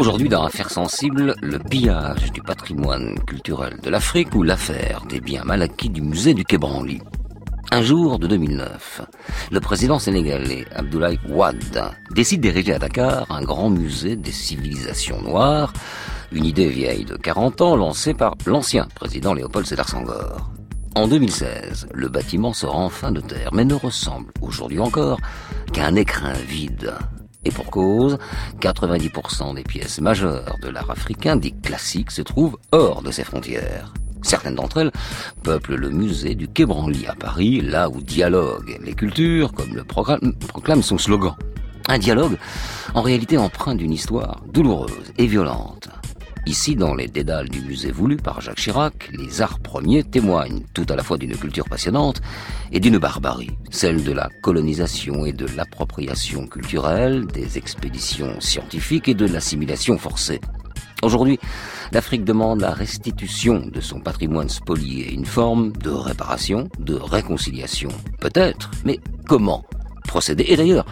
Aujourd'hui, dans Affaires sensibles, le pillage du patrimoine culturel de l'Afrique ou l'affaire des biens mal acquis du musée du Quai Branly. Un jour de 2009, le président sénégalais Abdoulaye Wade décide d'ériger à Dakar un grand musée des civilisations noires, une idée vieille de 40 ans lancée par l'ancien président Léopold Sédar Senghor. En 2016, le bâtiment sort enfin de terre, mais ne ressemble aujourd'hui encore qu'à un écrin vide. Et pour cause, 90% des pièces majeures de l'art africain, dit classique, se trouvent hors de ses frontières. Certaines d'entre elles peuplent le musée du Quai Branly à Paris, là où dialoguent les cultures, comme le proclame son slogan. Un dialogue, en réalité empreint d'une histoire douloureuse et violente. Ici, dans les dédales du musée voulu par Jacques Chirac, les arts premiers témoignent tout à la fois d'une culture passionnante et d'une barbarie, celle de la colonisation et de l'appropriation culturelle, des expéditions scientifiques et de l'assimilation forcée. Aujourd'hui, l'Afrique demande la restitution de son patrimoine spolié, une forme de réparation, de réconciliation. Peut-être, mais comment procéder? Et d'ailleurs,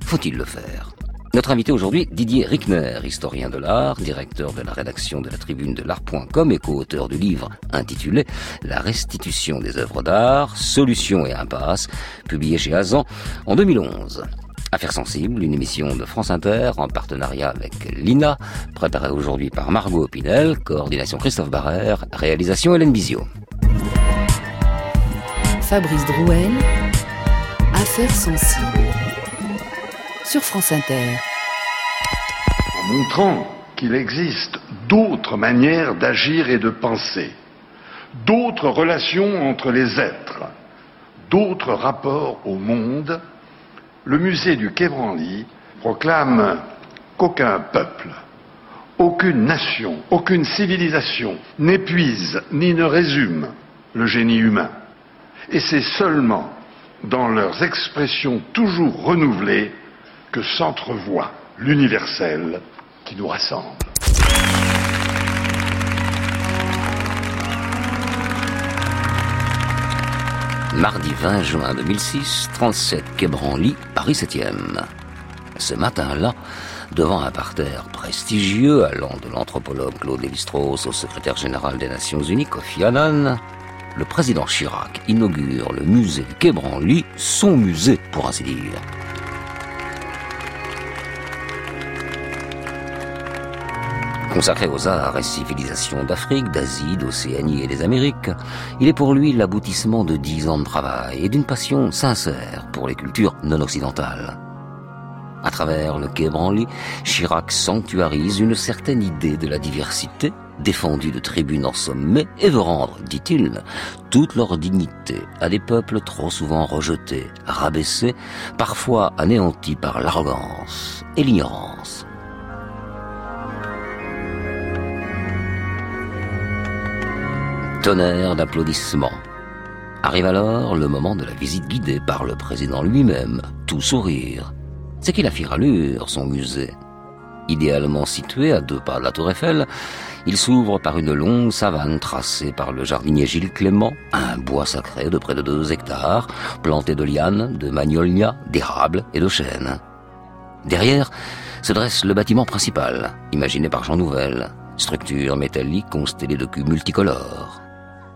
faut-il le faire? Notre invité aujourd'hui, Didier Rickner, historien de l'art, directeur de la rédaction de la tribune de l'art.com et co-auteur du livre intitulé La restitution des œuvres d'art, solutions et impasses, publié chez Azan en 2011. Affaires sensibles, une émission de France Inter en partenariat avec l'INA, préparée aujourd'hui par Margot Pinel, coordination Christophe Barrère, réalisation Hélène Bizio. Fabrice Drouel, Affaires sensibles sur France Inter. En montrant qu'il existe d'autres manières d'agir et de penser, d'autres relations entre les êtres, d'autres rapports au monde, le musée du Quai proclame qu'aucun peuple, aucune nation, aucune civilisation n'épuise ni ne résume le génie humain. Et c'est seulement dans leurs expressions toujours renouvelées que s'entrevoit l'universel qui nous rassemble. Mardi 20 juin 2006, 37 Quai Branly, Paris 7e. Ce matin-là, devant un parterre prestigieux allant de l'anthropologue Claude Lévi-Strauss au secrétaire général des Nations Unies, Kofi Annan, le président Chirac inaugure le musée Quai Branly, son musée pour ainsi dire. Consacré aux arts et civilisations d'Afrique, d'Asie, d'Océanie et des Amériques, il est pour lui l'aboutissement de dix ans de travail et d'une passion sincère pour les cultures non occidentales. À travers le quai Branly, Chirac sanctuarise une certaine idée de la diversité, défendue de tribunes en sommet, et veut rendre, dit-il, toute leur dignité à des peuples trop souvent rejetés, rabaissés, parfois anéantis par l'arrogance et l'ignorance. Tonnerre d'applaudissements. Arrive alors le moment de la visite guidée par le président lui-même, tout sourire. C'est qu'il a fait rallure, son musée. Idéalement situé à deux pas de la tour Eiffel, il s'ouvre par une longue savane tracée par le jardinier Gilles Clément, un bois sacré de près de deux hectares, planté de lianes, de magnolias, d'érables et de chênes. Derrière se dresse le bâtiment principal, imaginé par Jean Nouvel, structure métallique constellée de cubes multicolores.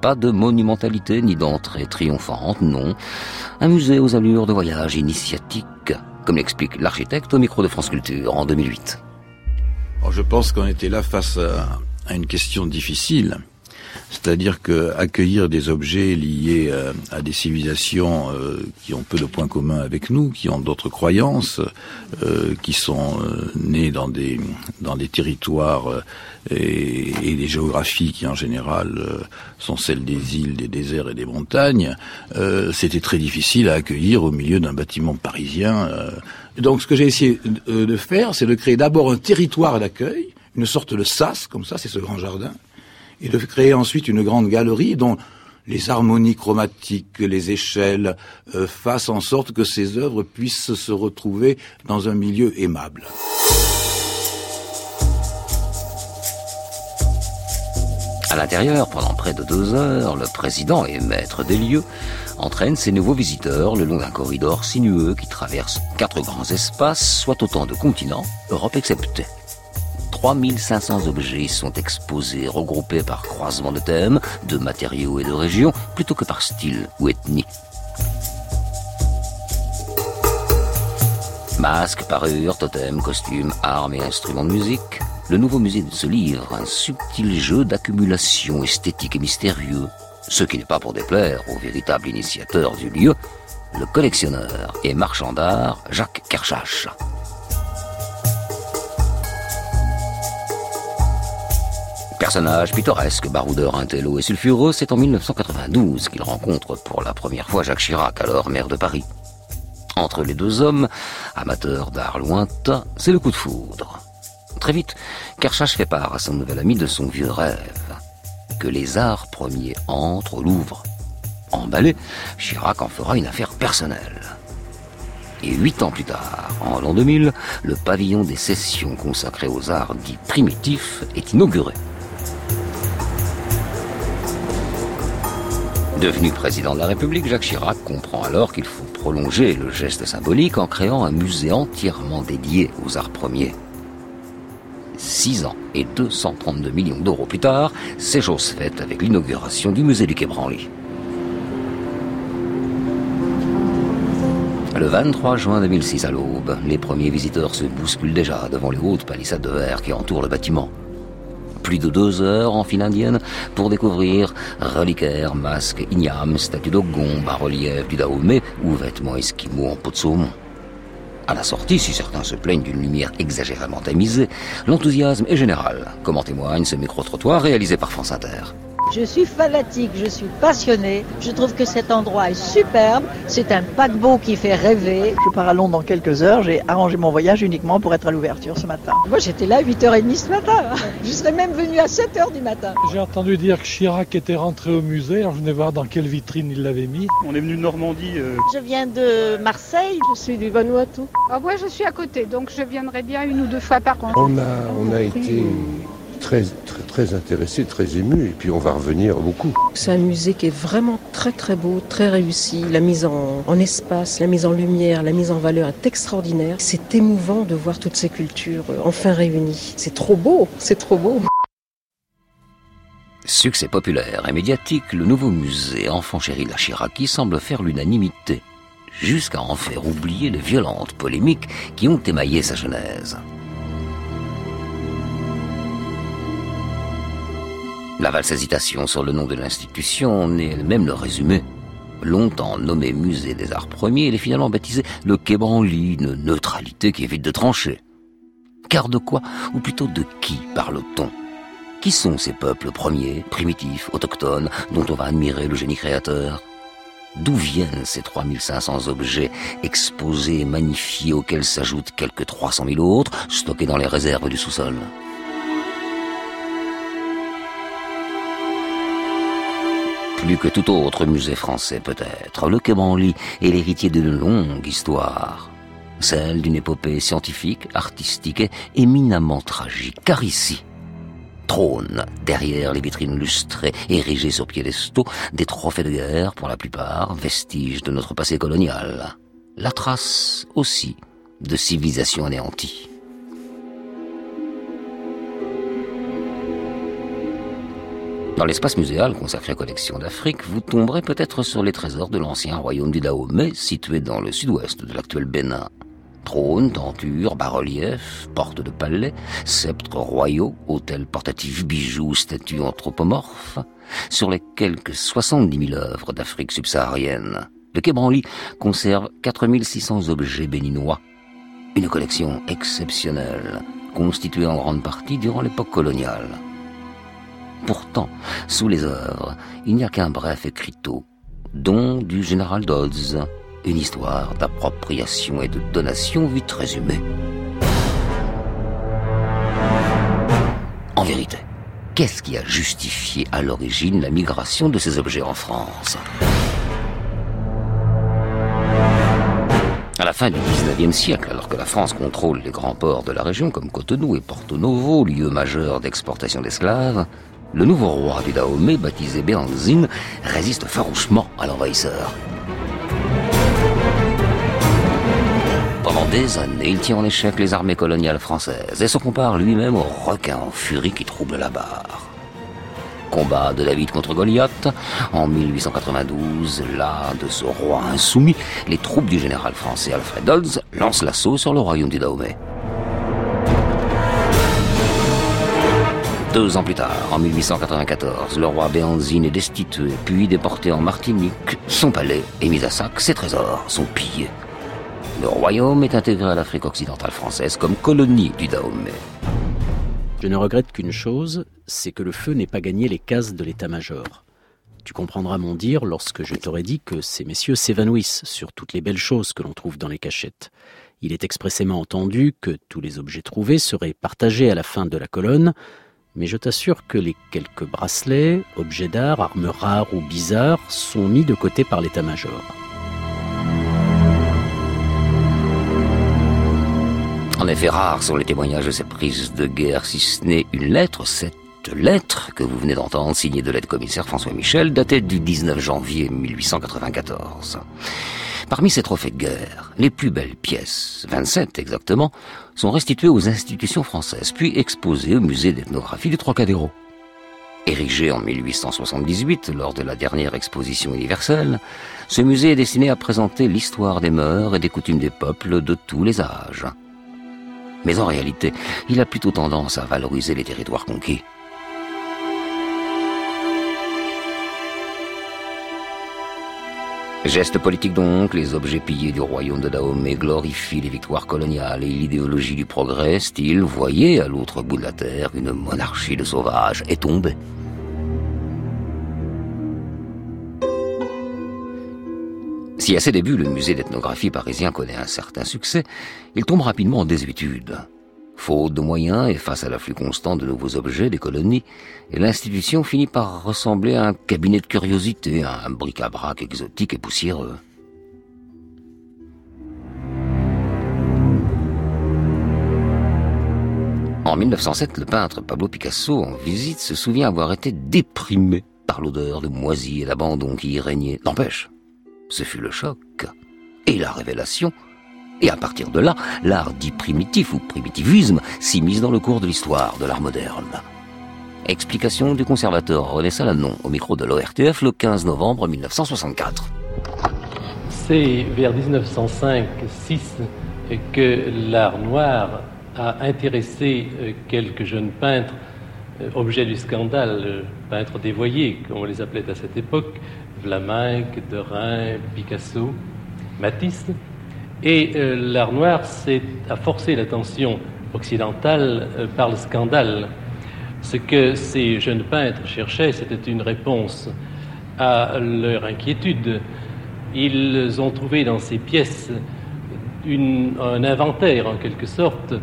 Pas de monumentalité ni d'entrée triomphante, non. Un musée aux allures de voyage initiatique, comme l'explique l'architecte au micro de France Culture en 2008. je pense qu'on était là face à une question difficile. C'est-à-dire que accueillir des objets liés euh, à des civilisations euh, qui ont peu de points communs avec nous, qui ont d'autres croyances, euh, qui sont nées dans des dans des territoires et, et, des géographies qui en général sont celles des îles, des déserts et des montagnes, c'était très difficile à accueillir au milieu d'un bâtiment parisien. Donc ce que j'ai essayé de faire, c'est de créer d'abord un territoire d'accueil, une sorte de sas, comme ça, c'est ce grand jardin, et de créer ensuite une grande galerie dont les harmonies chromatiques, les échelles euh, fassent en sorte que ces œuvres puissent se retrouver dans un milieu aimable. À l'intérieur, pendant près de deux heures, le président et maître des lieux entraînent ses nouveaux visiteurs le long d'un corridor sinueux qui traverse quatre grands espaces, soit autant de continents, Europe exceptée. 3500 objets sont exposés, regroupés par croisement de thèmes, de matériaux et de régions, plutôt que par style ou ethnie. Masques, parures, totems, costumes, armes et instruments de musique, le nouveau musée se livre un subtil jeu d'accumulation esthétique et mystérieux, ce qui n'est pas pour déplaire au véritable initiateur du lieu, le collectionneur et marchand d'art Jacques Kershach. Personnage pittoresque, baroudeur intello et sulfureux, c'est en 1992 qu'il rencontre pour la première fois Jacques Chirac, alors maire de Paris. Entre les deux hommes, amateurs d'art lointain, c'est le coup de foudre. Très vite, Kershach fait part à son nouvel ami de son vieux rêve, que les arts premiers entrent au Louvre. Emballé, Chirac en fera une affaire personnelle. Et huit ans plus tard, en l'an 2000, le pavillon des sessions consacré aux arts dits primitifs est inauguré. Devenu président de la République, Jacques Chirac comprend alors qu'il faut prolonger le geste symbolique en créant un musée entièrement dédié aux arts premiers. Six ans et 232 millions d'euros plus tard, c'est chose faite avec l'inauguration du musée du Quai Branly. Le 23 juin 2006 à l'aube, les premiers visiteurs se bousculent déjà devant les hautes palissades de verre qui entourent le bâtiment. Plus de deux heures en file indienne pour découvrir reliquaires, masques, ignames, statues d'Ogon, bas-reliefs du Dahomey ou vêtements esquimaux en peau de saumon. À la sortie, si certains se plaignent d'une lumière exagérément tamisée, l'enthousiasme est général, comme en témoigne ce micro-trottoir réalisé par France Inter. Je suis fanatique, je suis passionné. Je trouve que cet endroit est superbe. C'est un paquebot qui fait rêver. Je pars à Londres dans quelques heures. J'ai arrangé mon voyage uniquement pour être à l'ouverture ce matin. Moi, j'étais là à 8h30 ce matin. Je serais même venu à 7h du matin. J'ai entendu dire que Chirac était rentré au musée. Alors je venais voir dans quelle vitrine il l'avait mis. On est venu de Normandie. Euh... Je viens de Marseille. Je suis du Vanuatu. Ah, moi, je suis à côté, donc je viendrai bien une ou deux fois par an. On a, on a été très, très, très intéressé, très ému, et puis on va revenir beaucoup. C'est un musée qui est vraiment très très beau, très réussi. La mise en, en espace, la mise en lumière, la mise en valeur est extraordinaire. C'est émouvant de voir toutes ces cultures enfin réunies. C'est trop beau, c'est trop beau. Succès populaire et médiatique, le nouveau musée Enfant chéri de la Chiraki semble faire l'unanimité, jusqu'à en faire oublier les violentes polémiques qui ont émaillé sa genèse. La valse hésitation sur le nom de l'institution en est elle-même le résumé. Longtemps nommé musée des arts premiers, il est finalement baptisé le Quai une neutralité qui évite de trancher. Car de quoi, ou plutôt de qui parle-t-on? Qui sont ces peuples premiers, primitifs, autochtones, dont on va admirer le génie créateur? D'où viennent ces 3500 objets exposés et magnifiés auxquels s'ajoutent quelques 300 000 autres, stockés dans les réserves du sous-sol? Plus que tout autre musée français peut-être, le Quai Branly est l'héritier d'une longue histoire. Celle d'une épopée scientifique, artistique et éminemment tragique. Car ici, trône derrière les vitrines lustrées, érigées sur piédestaux, des trophées de guerre pour la plupart, vestiges de notre passé colonial. La trace aussi de civilisation anéantie. Dans l'espace muséal consacré aux collections d'Afrique, vous tomberez peut-être sur les trésors de l'ancien royaume du Dahomey, situé dans le sud-ouest de l'actuel Bénin. Trônes, tentures, bas-reliefs, portes de palais, sceptres royaux, hôtels portatifs, bijoux, statues anthropomorphes, sur les quelques 70 000 œuvres d'Afrique subsaharienne. Le Quai Branly conserve 4600 objets béninois. Une collection exceptionnelle, constituée en grande partie durant l'époque coloniale. Pourtant, sous les œuvres, il n'y a qu'un bref écriteau, don du général Dodds, une histoire d'appropriation et de donation vite résumée. En vérité, qu'est-ce qui a justifié à l'origine la migration de ces objets en France? À la fin du XIXe siècle, alors que la France contrôle les grands ports de la région comme Cotonou et Porto Novo, lieu majeur d'exportation d'esclaves, le nouveau roi du Dahomey, baptisé Béanzine, résiste farouchement à l'envahisseur. Pendant Pendant des années, il tient en échec les armées coloniales françaises et se compare lui-même au requin en furie qui trouble la barre. Combat de David contre Goliath. En 1892, là de ce roi insoumis, les troupes du général français Alfred Dodds lancent l'assaut sur le royaume du Dahomey. Deux ans plus tard, en 1894, le roi Béanzine est destitué, puis déporté en Martinique. Son palais est mis à sac, ses trésors sont pillés. Le royaume est intégré à l'Afrique occidentale française comme colonie du Dahomey. Je ne regrette qu'une chose, c'est que le feu n'ait pas gagné les cases de l'état-major. Tu comprendras mon dire lorsque je t'aurai dit que ces messieurs s'évanouissent sur toutes les belles choses que l'on trouve dans les cachettes. Il est expressément entendu que tous les objets trouvés seraient partagés à la fin de la colonne, mais je t'assure que les quelques bracelets, objets d'art, armes rares ou bizarres sont mis de côté par l'état-major. En effet, rares sont les témoignages de ces prises de guerre, si ce n'est une lettre, cette lettre que vous venez d'entendre, signée de l'aide-commissaire François Michel, datée du 19 janvier 1894. Parmi ces trophées de guerre, les plus belles pièces, 27 exactement, sont restituées aux institutions françaises, puis exposées au musée d'ethnographie du Trocadéro. Érigé en 1878 lors de la dernière exposition universelle, ce musée est destiné à présenter l'histoire des mœurs et des coutumes des peuples de tous les âges. Mais en réalité, il a plutôt tendance à valoriser les territoires conquis. Geste politique donc, les objets pillés du royaume de Dahomey glorifient les victoires coloniales et l'idéologie du progrès, style, voyez, à l'autre bout de la terre, une monarchie de sauvages est tombée. Si à ses débuts le musée d'ethnographie parisien connaît un certain succès, il tombe rapidement en désuétude. Faute de moyens et face à l'afflux constant de nouveaux objets des colonies, l'institution finit par ressembler à un cabinet de curiosité, à un bric-à-brac exotique et poussiéreux. En 1907, le peintre Pablo Picasso, en visite, se souvient avoir été déprimé par l'odeur de moisie et d'abandon qui y régnait. N'empêche, ce fut le choc et la révélation et à partir de là, l'art dit primitif ou primitivisme s'immisce dans le cours de l'histoire de l'art moderne. Explication du conservateur René Salanon au micro de l'ORTF le 15 novembre 1964. C'est vers 1905-6 que l'art noir a intéressé euh, quelques jeunes peintres, euh, objets du scandale, peintres dévoyés, comme on les appelait à cette époque, Vlaminck, Derain, Picasso, Matisse, et euh, l'art noir a forcé l'attention occidentale euh, par le scandale. Ce que ces jeunes peintres cherchaient, c'était une réponse à leur inquiétude. Ils ont trouvé dans ces pièces un inventaire, en quelque sorte,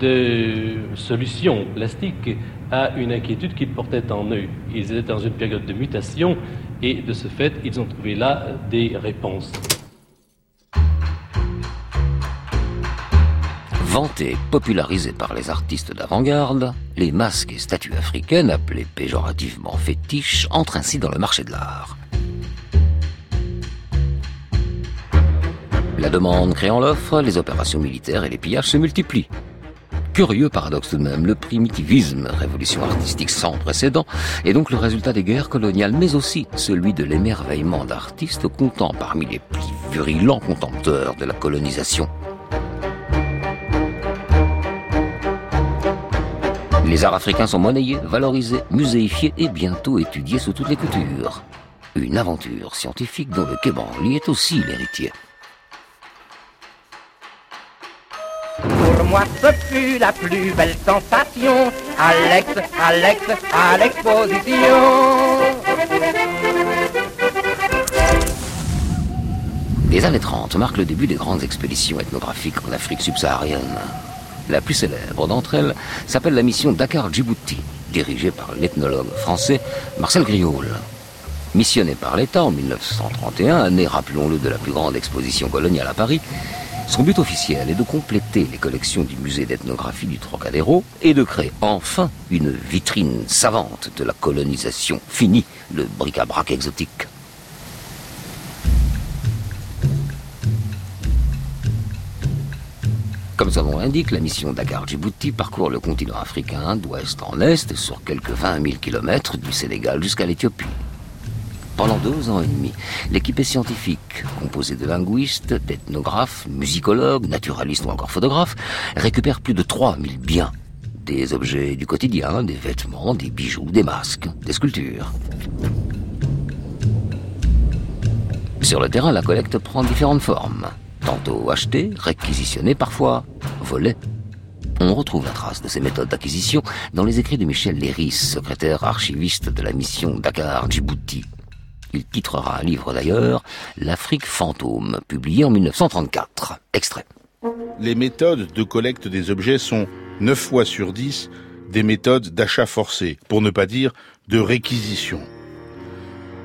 de solutions plastiques à une inquiétude qu'ils portaient en eux. Ils étaient dans une période de mutation et de ce fait, ils ont trouvé là des réponses. Vantés, popularisés par les artistes d'avant-garde, les masques et statues africaines, appelées péjorativement fétiches, entrent ainsi dans le marché de l'art. La demande créant l'offre, les opérations militaires et les pillages se multiplient. Curieux paradoxe tout de même, le primitivisme, révolution artistique sans précédent, est donc le résultat des guerres coloniales, mais aussi celui de l'émerveillement d'artistes comptant parmi les plus virulents contempteurs de la colonisation. Les arts africains sont monnayés, valorisés, muséifiés et bientôt étudiés sous toutes les coutures. Une aventure scientifique dont le Quai Branly est aussi l'héritier. Pour moi, ce fut la plus belle sensation. Alex, Alex, à l'exposition. Les années 30 marquent le début des grandes expéditions ethnographiques en Afrique subsaharienne. La plus célèbre d'entre elles s'appelle la mission Dakar-Djibouti, dirigée par l'ethnologue français Marcel Grioul. Missionné par l'État en 1931, année, rappelons-le, de la plus grande exposition coloniale à Paris, son but officiel est de compléter les collections du musée d'ethnographie du Trocadéro et de créer enfin une vitrine savante de la colonisation. Fini le bric-à-brac exotique. Comme son nom l'indique, la mission Dakar-Djibouti parcourt le continent africain d'ouest en est sur quelques 20 000 kilomètres du Sénégal jusqu'à l'Éthiopie. Pendant deux ans et demi, l'équipe scientifique, composée de linguistes, d'ethnographes, musicologues, naturalistes ou encore photographes, récupère plus de 3000 biens. Des objets du quotidien, des vêtements, des bijoux, des masques, des sculptures. Sur le terrain, la collecte prend différentes formes. Tantôt achetée, réquisitionnée, parfois volée. On retrouve la trace de ces méthodes d'acquisition dans les écrits de Michel Léris, secrétaire archiviste de la mission Dakar-Djibouti, il titrera un livre d'ailleurs, L'Afrique fantôme, publié en 1934. Extrait. Les méthodes de collecte des objets sont 9 fois sur 10 des méthodes d'achat forcé, pour ne pas dire de réquisition.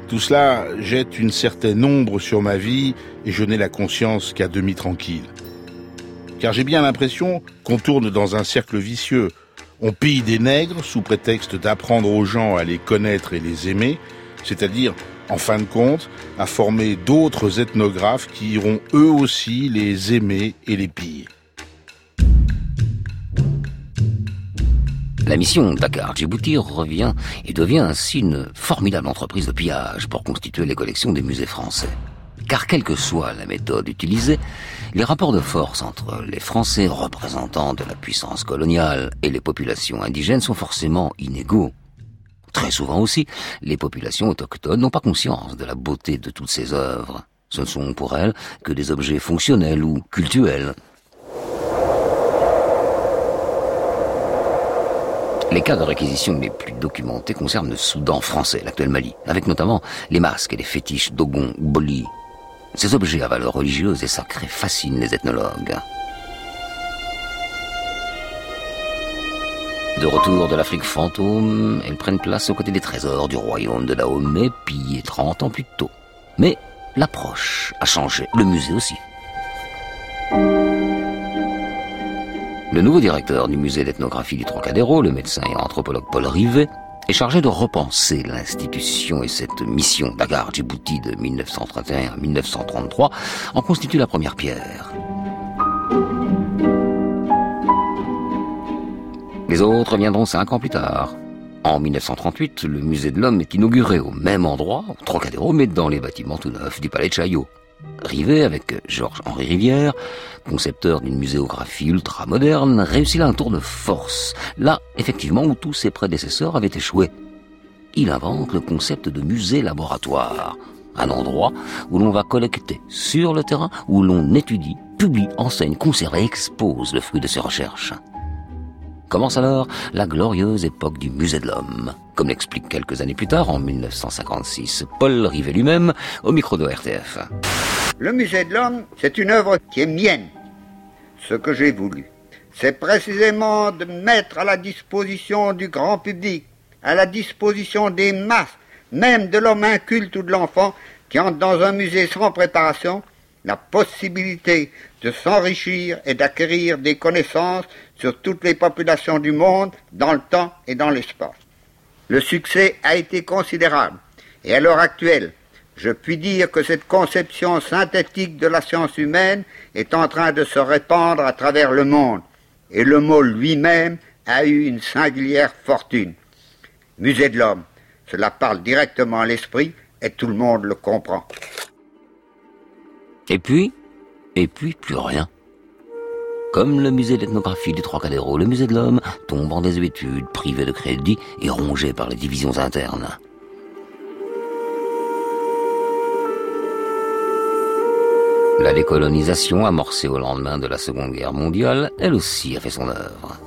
Tout cela jette une certaine ombre sur ma vie et je n'ai la conscience qu'à demi tranquille. Car j'ai bien l'impression qu'on tourne dans un cercle vicieux. On pille des nègres sous prétexte d'apprendre aux gens à les connaître et les aimer, c'est-à-dire en fin de compte, à former d'autres ethnographes qui iront eux aussi les aimer et les piller. La mission Dakar-Djibouti revient et devient ainsi une formidable entreprise de pillage pour constituer les collections des musées français. Car quelle que soit la méthode utilisée, les rapports de force entre les Français représentants de la puissance coloniale et les populations indigènes sont forcément inégaux. Très souvent aussi, les populations autochtones n'ont pas conscience de la beauté de toutes ces œuvres. Ce ne sont pour elles que des objets fonctionnels ou cultuels. Les cas de réquisition les plus documentés concernent le Soudan français, l'actuel Mali, avec notamment les masques et les fétiches Dogon Boli. Ces objets à valeur religieuse et sacrée fascinent les ethnologues. De retour de l'Afrique fantôme, elles prennent place aux côtés des trésors du royaume de Dahomey, pillés 30 ans plus tôt. Mais l'approche a changé, le musée aussi. Le nouveau directeur du musée d'ethnographie du Trocadéro, le médecin et anthropologue Paul Rivet, est chargé de repenser l'institution et cette mission d'Agar Djibouti de 1931 à 1933 en constitue la première pierre. Les autres viendront cinq ans plus tard. En 1938, le musée de l'homme est inauguré au même endroit, au Trocadéro, mais dans les bâtiments tout neufs du palais de Chaillot. Rivet, avec Georges-Henri Rivière, concepteur d'une muséographie ultra-moderne, réussit là un tour de force, là, effectivement, où tous ses prédécesseurs avaient échoué. Il invente le concept de musée-laboratoire, un endroit où l'on va collecter sur le terrain, où l'on étudie, publie, enseigne, conserve et expose le fruit de ses recherches. Commence alors la glorieuse époque du musée de l'homme, comme l'explique quelques années plus tard, en 1956, Paul Rivet lui-même, au micro de RTF. Le musée de l'homme, c'est une œuvre qui est mienne. Ce que j'ai voulu, c'est précisément de mettre à la disposition du grand public, à la disposition des masses, même de l'homme inculte ou de l'enfant qui entre dans un musée sans préparation, la possibilité de s'enrichir et d'acquérir des connaissances sur toutes les populations du monde, dans le temps et dans l'espace. Le succès a été considérable, et à l'heure actuelle, je puis dire que cette conception synthétique de la science humaine est en train de se répandre à travers le monde, et le mot lui-même a eu une singulière fortune. Musée de l'homme, cela parle directement à l'esprit, et tout le monde le comprend. Et puis, et puis plus rien. Comme le musée d'ethnographie du Trocadéro, le musée de l'homme tombe en désuétude, privé de crédit et rongé par les divisions internes. La décolonisation, amorcée au lendemain de la Seconde Guerre mondiale, elle aussi a fait son œuvre.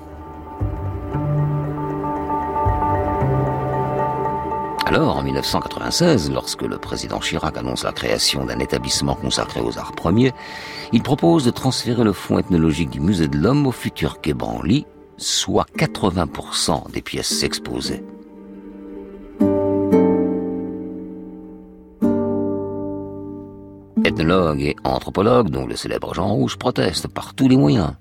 Alors, en 1996, lorsque le président Chirac annonce la création d'un établissement consacré aux arts premiers, il propose de transférer le fonds ethnologique du musée de l'homme au futur Quai Branly, soit 80% des pièces exposées. Ethnologues et anthropologues, dont le célèbre Jean Rouge, protestent par tous les moyens.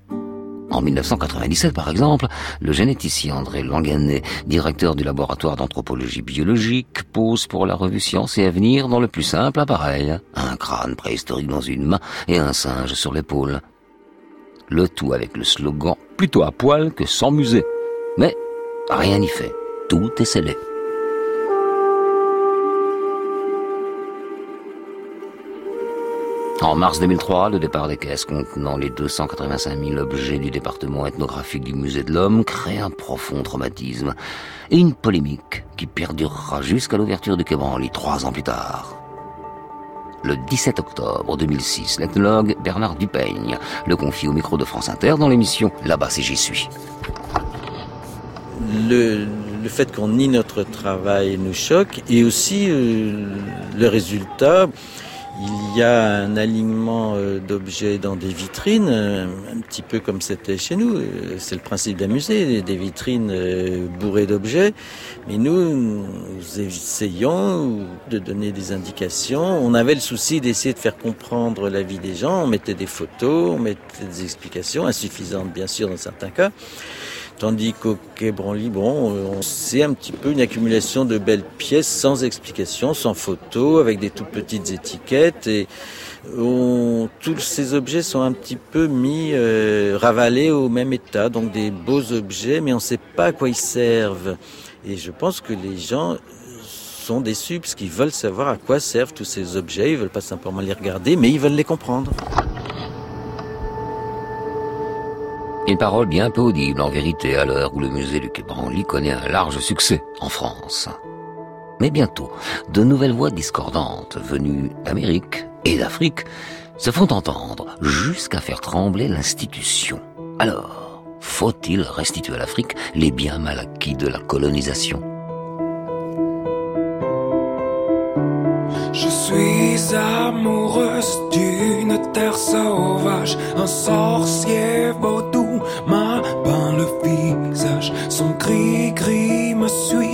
En 1997, par exemple, le généticien André Langanet, directeur du laboratoire d'anthropologie biologique, pose pour la revue Science et Avenir dans le plus simple appareil, un crâne préhistorique dans une main et un singe sur l'épaule. Le tout avec le slogan plutôt à poil que sans musée. Mais rien n'y fait. Tout est scellé. En mars 2003, le départ des caisses contenant les 285 000 objets du département ethnographique du Musée de l'Homme crée un profond traumatisme et une polémique qui perdurera jusqu'à l'ouverture du Quai Branly trois ans plus tard. Le 17 octobre 2006, l'ethnologue Bernard Dupeigne le confie au micro de France Inter dans l'émission Là-bas si j'y suis. Le, le fait qu'on nie notre travail nous choque et aussi euh, le résultat il y a un alignement euh, d'objets dans des vitrines, euh, un petit peu comme c'était chez nous. Euh, c'est le principe d'un musée, des vitrines bourrées d'objets. Mais nous, nous essayons de donner des indications. On avait le souci d'essayer de faire comprendre la vie des gens. On mettait des photos, on mettait des explications, insuffisantes bien sûr dans certains cas. Tandis qu'au Quai Branly, bon, c'est un petit peu une accumulation de belles pièces sans explication, sans photo, avec des toutes petites étiquettes. Et tous ces objets sont un petit peu mis, euh, ravalés au même état. Donc des beaux objets, mais on ne sait pas à quoi ils servent. Et je pense que les gens sont déçus parce qu'ils veulent savoir à quoi servent tous ces objets. Ils veulent pas simplement les regarder, mais ils veulent les comprendre. Une parole bien peu audible en vérité à l'heure où le musée du Quai Branly connaît un large succès en France. Mais bientôt, de nouvelles voix discordantes venues d'Amérique et d'Afrique se font entendre jusqu'à faire trembler l'institution. Alors, faut-il restituer à l'Afrique les biens mal acquis de la colonisation? Je suis amoureuse d'une terre sauvage, un sorcier vaudou m'a peint le visage. Son gris-gris me suit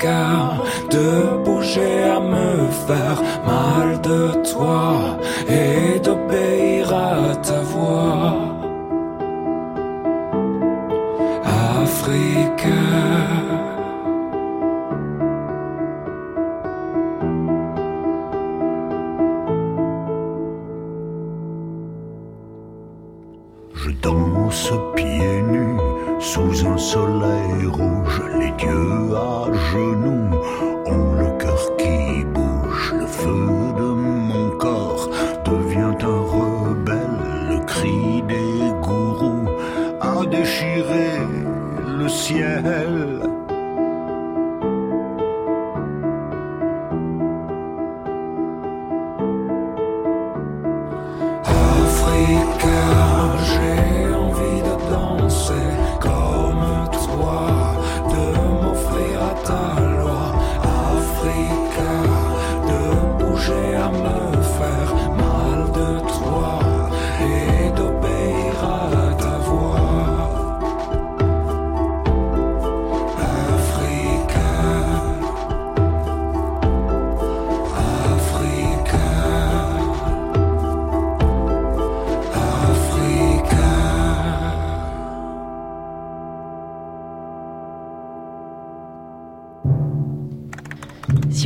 go.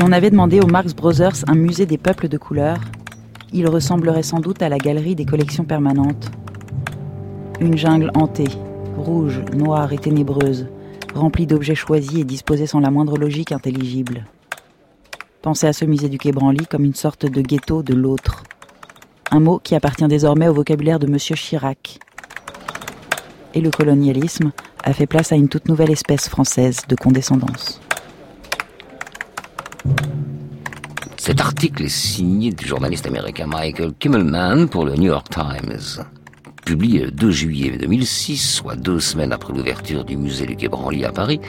On avait demandé aux Marx Brothers un musée des peuples de couleur, il ressemblerait sans doute à la galerie des collections permanentes. Une jungle hantée, rouge, noire et ténébreuse, remplie d'objets choisis et disposés sans la moindre logique intelligible. Pensez à ce musée du Quai Branly comme une sorte de ghetto de l'autre. Un mot qui appartient désormais au vocabulaire de Monsieur Chirac. Et le colonialisme a fait place à une toute nouvelle espèce française de condescendance. Cet article est signé du journaliste américain Michael Kimmelman pour le New York Times. Publié le 2 juillet 2006, soit deux semaines après l'ouverture du musée du Quai Branly à Paris,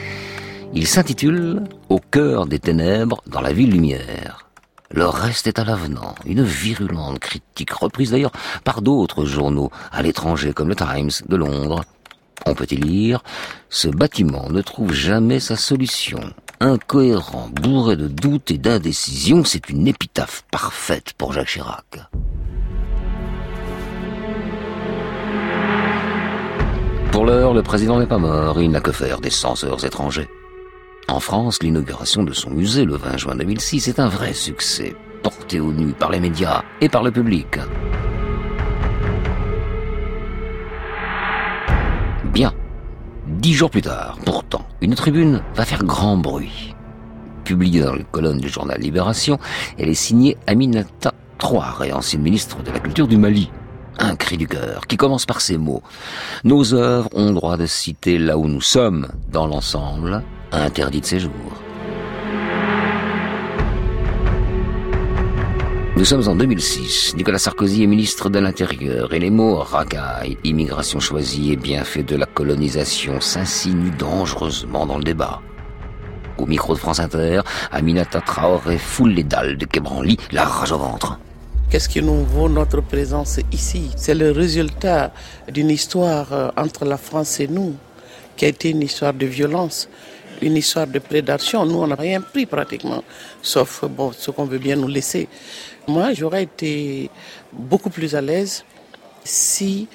il s'intitule Au cœur des ténèbres dans la ville lumière. Le reste est à l'avenant, une virulente critique reprise d'ailleurs par d'autres journaux à l'étranger comme le Times de Londres. On peut y lire Ce bâtiment ne trouve jamais sa solution. Incohérent, bourré de doutes et d'indécision, c'est une épitaphe parfaite pour Jacques Chirac. Pour l'heure, le président n'est pas mort, il n'a que faire des censeurs étrangers. En France, l'inauguration de son musée le 20 juin 2006 est un vrai succès, porté au nu par les médias et par le public. Bien. Dix jours plus tard, pourtant, une tribune va faire grand bruit. Publiée dans les colonnes du journal Libération, elle est signée Aminata Troire, ancienne ministre de la Culture du Mali. Un cri du cœur qui commence par ces mots. Nos œuvres ont droit de citer là où nous sommes, dans l'ensemble, interdit de séjour. Nous sommes en 2006. Nicolas Sarkozy est ministre de l'Intérieur et les mots racaille, immigration choisie et bienfait de la colonisation s'insinuent dangereusement dans le débat. Au micro de France Inter, Aminata Traoré foule les dalles de Québranly, la rage au ventre. Qu'est-ce qui nous vaut notre présence ici? C'est le résultat d'une histoire euh, entre la France et nous, qui a été une histoire de violence, une histoire de prédation. Nous, on n'a rien pris pratiquement, sauf bon, ce qu'on veut bien nous laisser. Moi, j'aurais été beaucoup plus à l'aise si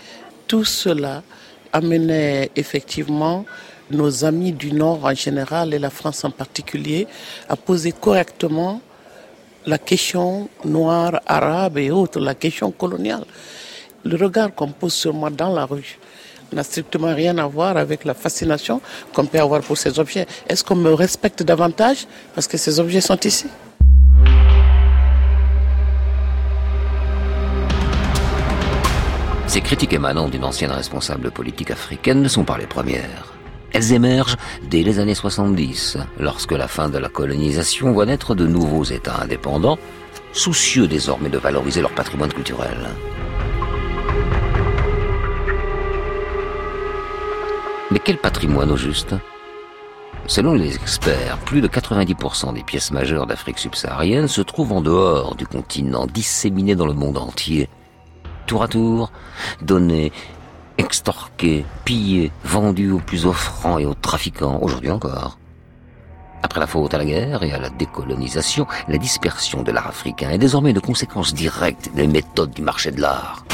tout cela amenait effectivement nos amis du Nord en général et la France en particulier à poser correctement la question noire, arabe et autres, la question coloniale. Le regard qu'on pose sur moi dans la rue n'a strictement rien à voir avec la fascination qu'on peut avoir pour ces objets. Est-ce qu'on me respecte davantage parce que ces objets sont ici? Ces critiques émanant d'une ancienne responsable politique africaine ne sont pas les premières. Elles émergent dès les années 70, lorsque la fin de la colonisation voit naître de nouveaux États indépendants, soucieux désormais de valoriser leur patrimoine culturel. Mais quel patrimoine au juste? Selon les experts, plus de 90% des pièces majeures d'Afrique subsaharienne se trouvent en dehors du continent, disséminées dans le monde entier tour à tour, donné, extorqué, pillé, vendu aux plus offrants et aux trafiquants, aujourd'hui encore. Après la faute à la guerre et à la décolonisation, la dispersion de l'art africain est désormais une conséquence directe des méthodes du marché de l'art.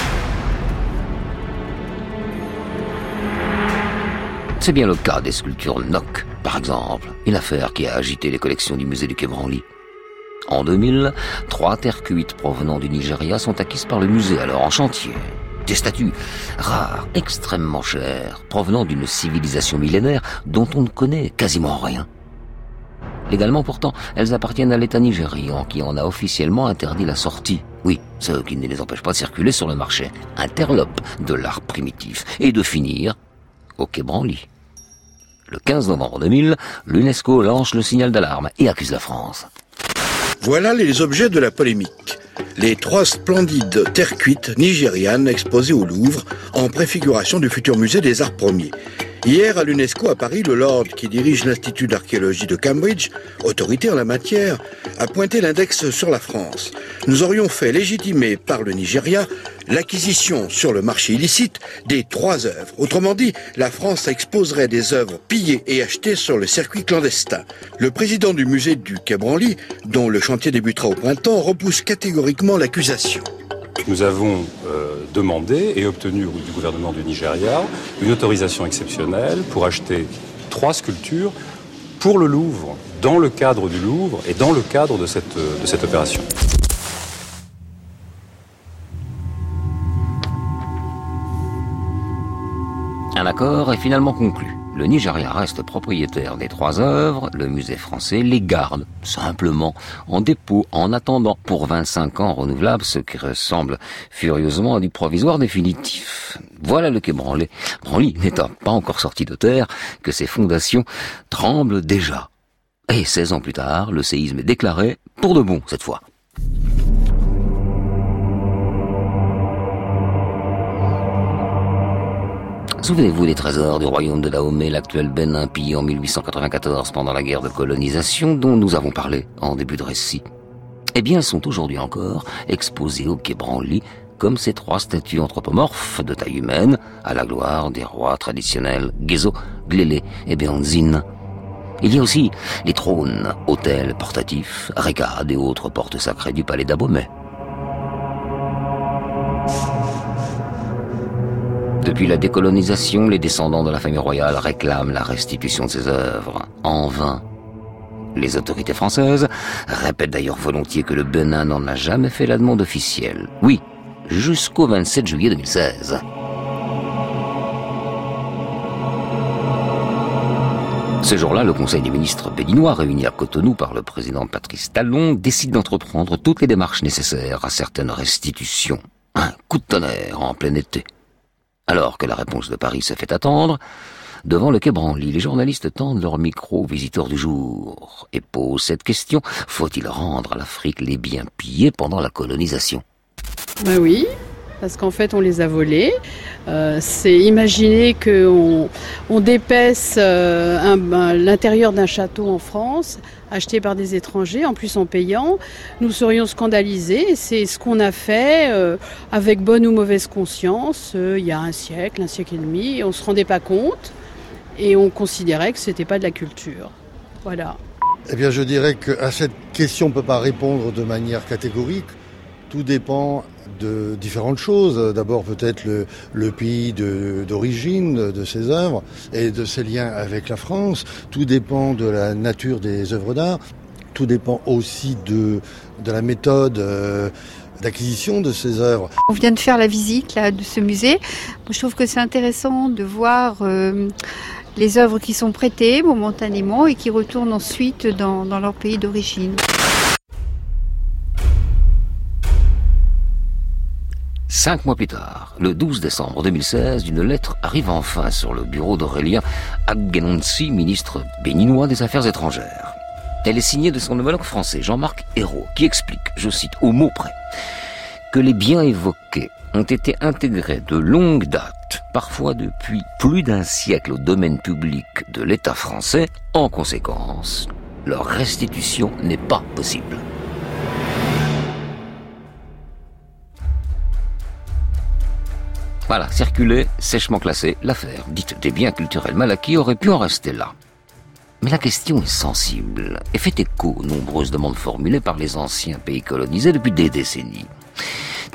C'est bien le cas des sculptures Nock, par exemple, une affaire qui a agité les collections du musée du Quai Branly. En 2000, trois terres cuites provenant du Nigeria sont acquises par le musée alors en chantier. Des statues rares, extrêmement chères, provenant d'une civilisation millénaire dont on ne connaît quasiment rien. Légalement pourtant, elles appartiennent à l'État nigérian qui en a officiellement interdit la sortie. Oui, ce qui ne les empêche pas de circuler sur le marché interlope de l'art primitif et de finir au Quai Branly. Le 15 novembre 2000, l'UNESCO lance le signal d'alarme et accuse la France. Voilà les objets de la polémique. Les trois splendides terres cuites nigérianes exposées au Louvre en préfiguration du futur musée des arts premiers. Hier, à l'UNESCO à Paris, le Lord qui dirige l'Institut d'archéologie de Cambridge, autorité en la matière, a pointé l'index sur la France. Nous aurions fait légitimer par le Nigeria l'acquisition sur le marché illicite des trois œuvres. Autrement dit, la France exposerait des œuvres pillées et achetées sur le circuit clandestin. Le président du musée du Quai Branly, dont le chantier débutera au printemps, repousse catégoriquement l'accusation. Nous avons euh, demandé et obtenu du gouvernement du Nigeria une autorisation exceptionnelle pour acheter trois sculptures pour le Louvre, dans le cadre du Louvre et dans le cadre de cette, de cette opération. Un accord est finalement conclu. Le Nigeria reste propriétaire des trois œuvres, le musée français les garde simplement en dépôt en attendant pour 25 ans renouvelables, ce qui ressemble furieusement à du provisoire définitif. Voilà le quai Branly. Branly n'étant pas encore sorti de terre que ses fondations tremblent déjà. Et 16 ans plus tard, le séisme est déclaré pour de bon cette fois. Souvenez-vous des trésors du royaume de Dahomey, l'actuel Bénin pillé en 1894 pendant la guerre de colonisation dont nous avons parlé en début de récit. Eh bien, sont aujourd'hui encore exposés au Quai Branly comme ces trois statues anthropomorphes de taille humaine, à la gloire des rois traditionnels Gezo, Glélé et Béanzine. Il y a aussi les trônes, hôtels portatifs, régades et autres portes sacrées du palais d'Abomey. Depuis la décolonisation, les descendants de la famille royale réclament la restitution de ces œuvres. En vain. Les autorités françaises répètent d'ailleurs volontiers que le Benin n'en a jamais fait la demande officielle. Oui, jusqu'au 27 juillet 2016. Ce jour-là, le Conseil des ministres béninois, réuni à Cotonou par le président Patrice Talon, décide d'entreprendre toutes les démarches nécessaires à certaines restitutions. Un coup de tonnerre en plein été. Alors que la réponse de Paris se fait attendre, devant le quai Branly, les journalistes tendent leur micro aux visiteurs du jour et posent cette question faut-il rendre à l'Afrique les biens pillés pendant la colonisation? Ben oui, parce qu'en fait on les a volés. Euh, c'est imaginer qu'on on dépaisse euh, l'intérieur d'un château en France, acheté par des étrangers, en plus en payant. Nous serions scandalisés. C'est ce qu'on a fait euh, avec bonne ou mauvaise conscience il y a un siècle, un siècle et demi. on ne se rendait pas compte et on considérait que ce n'était pas de la culture. Voilà. Eh bien, je dirais qu'à cette question, on ne peut pas répondre de manière catégorique. Tout dépend de différentes choses. D'abord peut-être le, pays d'origine de, ces œuvres et de ses liens avec la France. Tout dépend de la nature des œuvres d'art. Tout dépend aussi de, de la méthode. Euh, d'acquisition de ces œuvres. On vient de faire la visite de ce musée. Je trouve que c'est intéressant de voir euh, les œuvres qui sont prêtées momentanément et qui retournent ensuite dans leur pays d'origine. Cinq mois plus tard, le 12 décembre 2016, une lettre arrive enfin sur le bureau d'Aurélien Aggenonsi, ministre béninois des Affaires étrangères. Elle est signée de son homologue français, Jean-Marc Hérault, qui explique, je cite au mot près, que les biens évoqués ont été intégrés de longue date, parfois depuis plus d'un siècle au domaine public de l'État français. En conséquence, leur restitution n'est pas possible. Voilà, circulé, sèchement classé, l'affaire, dite des biens culturels mal acquis, aurait pu en rester là. Mais la question est sensible et fait écho aux nombreuses demandes formulées par les anciens pays colonisés depuis des décennies.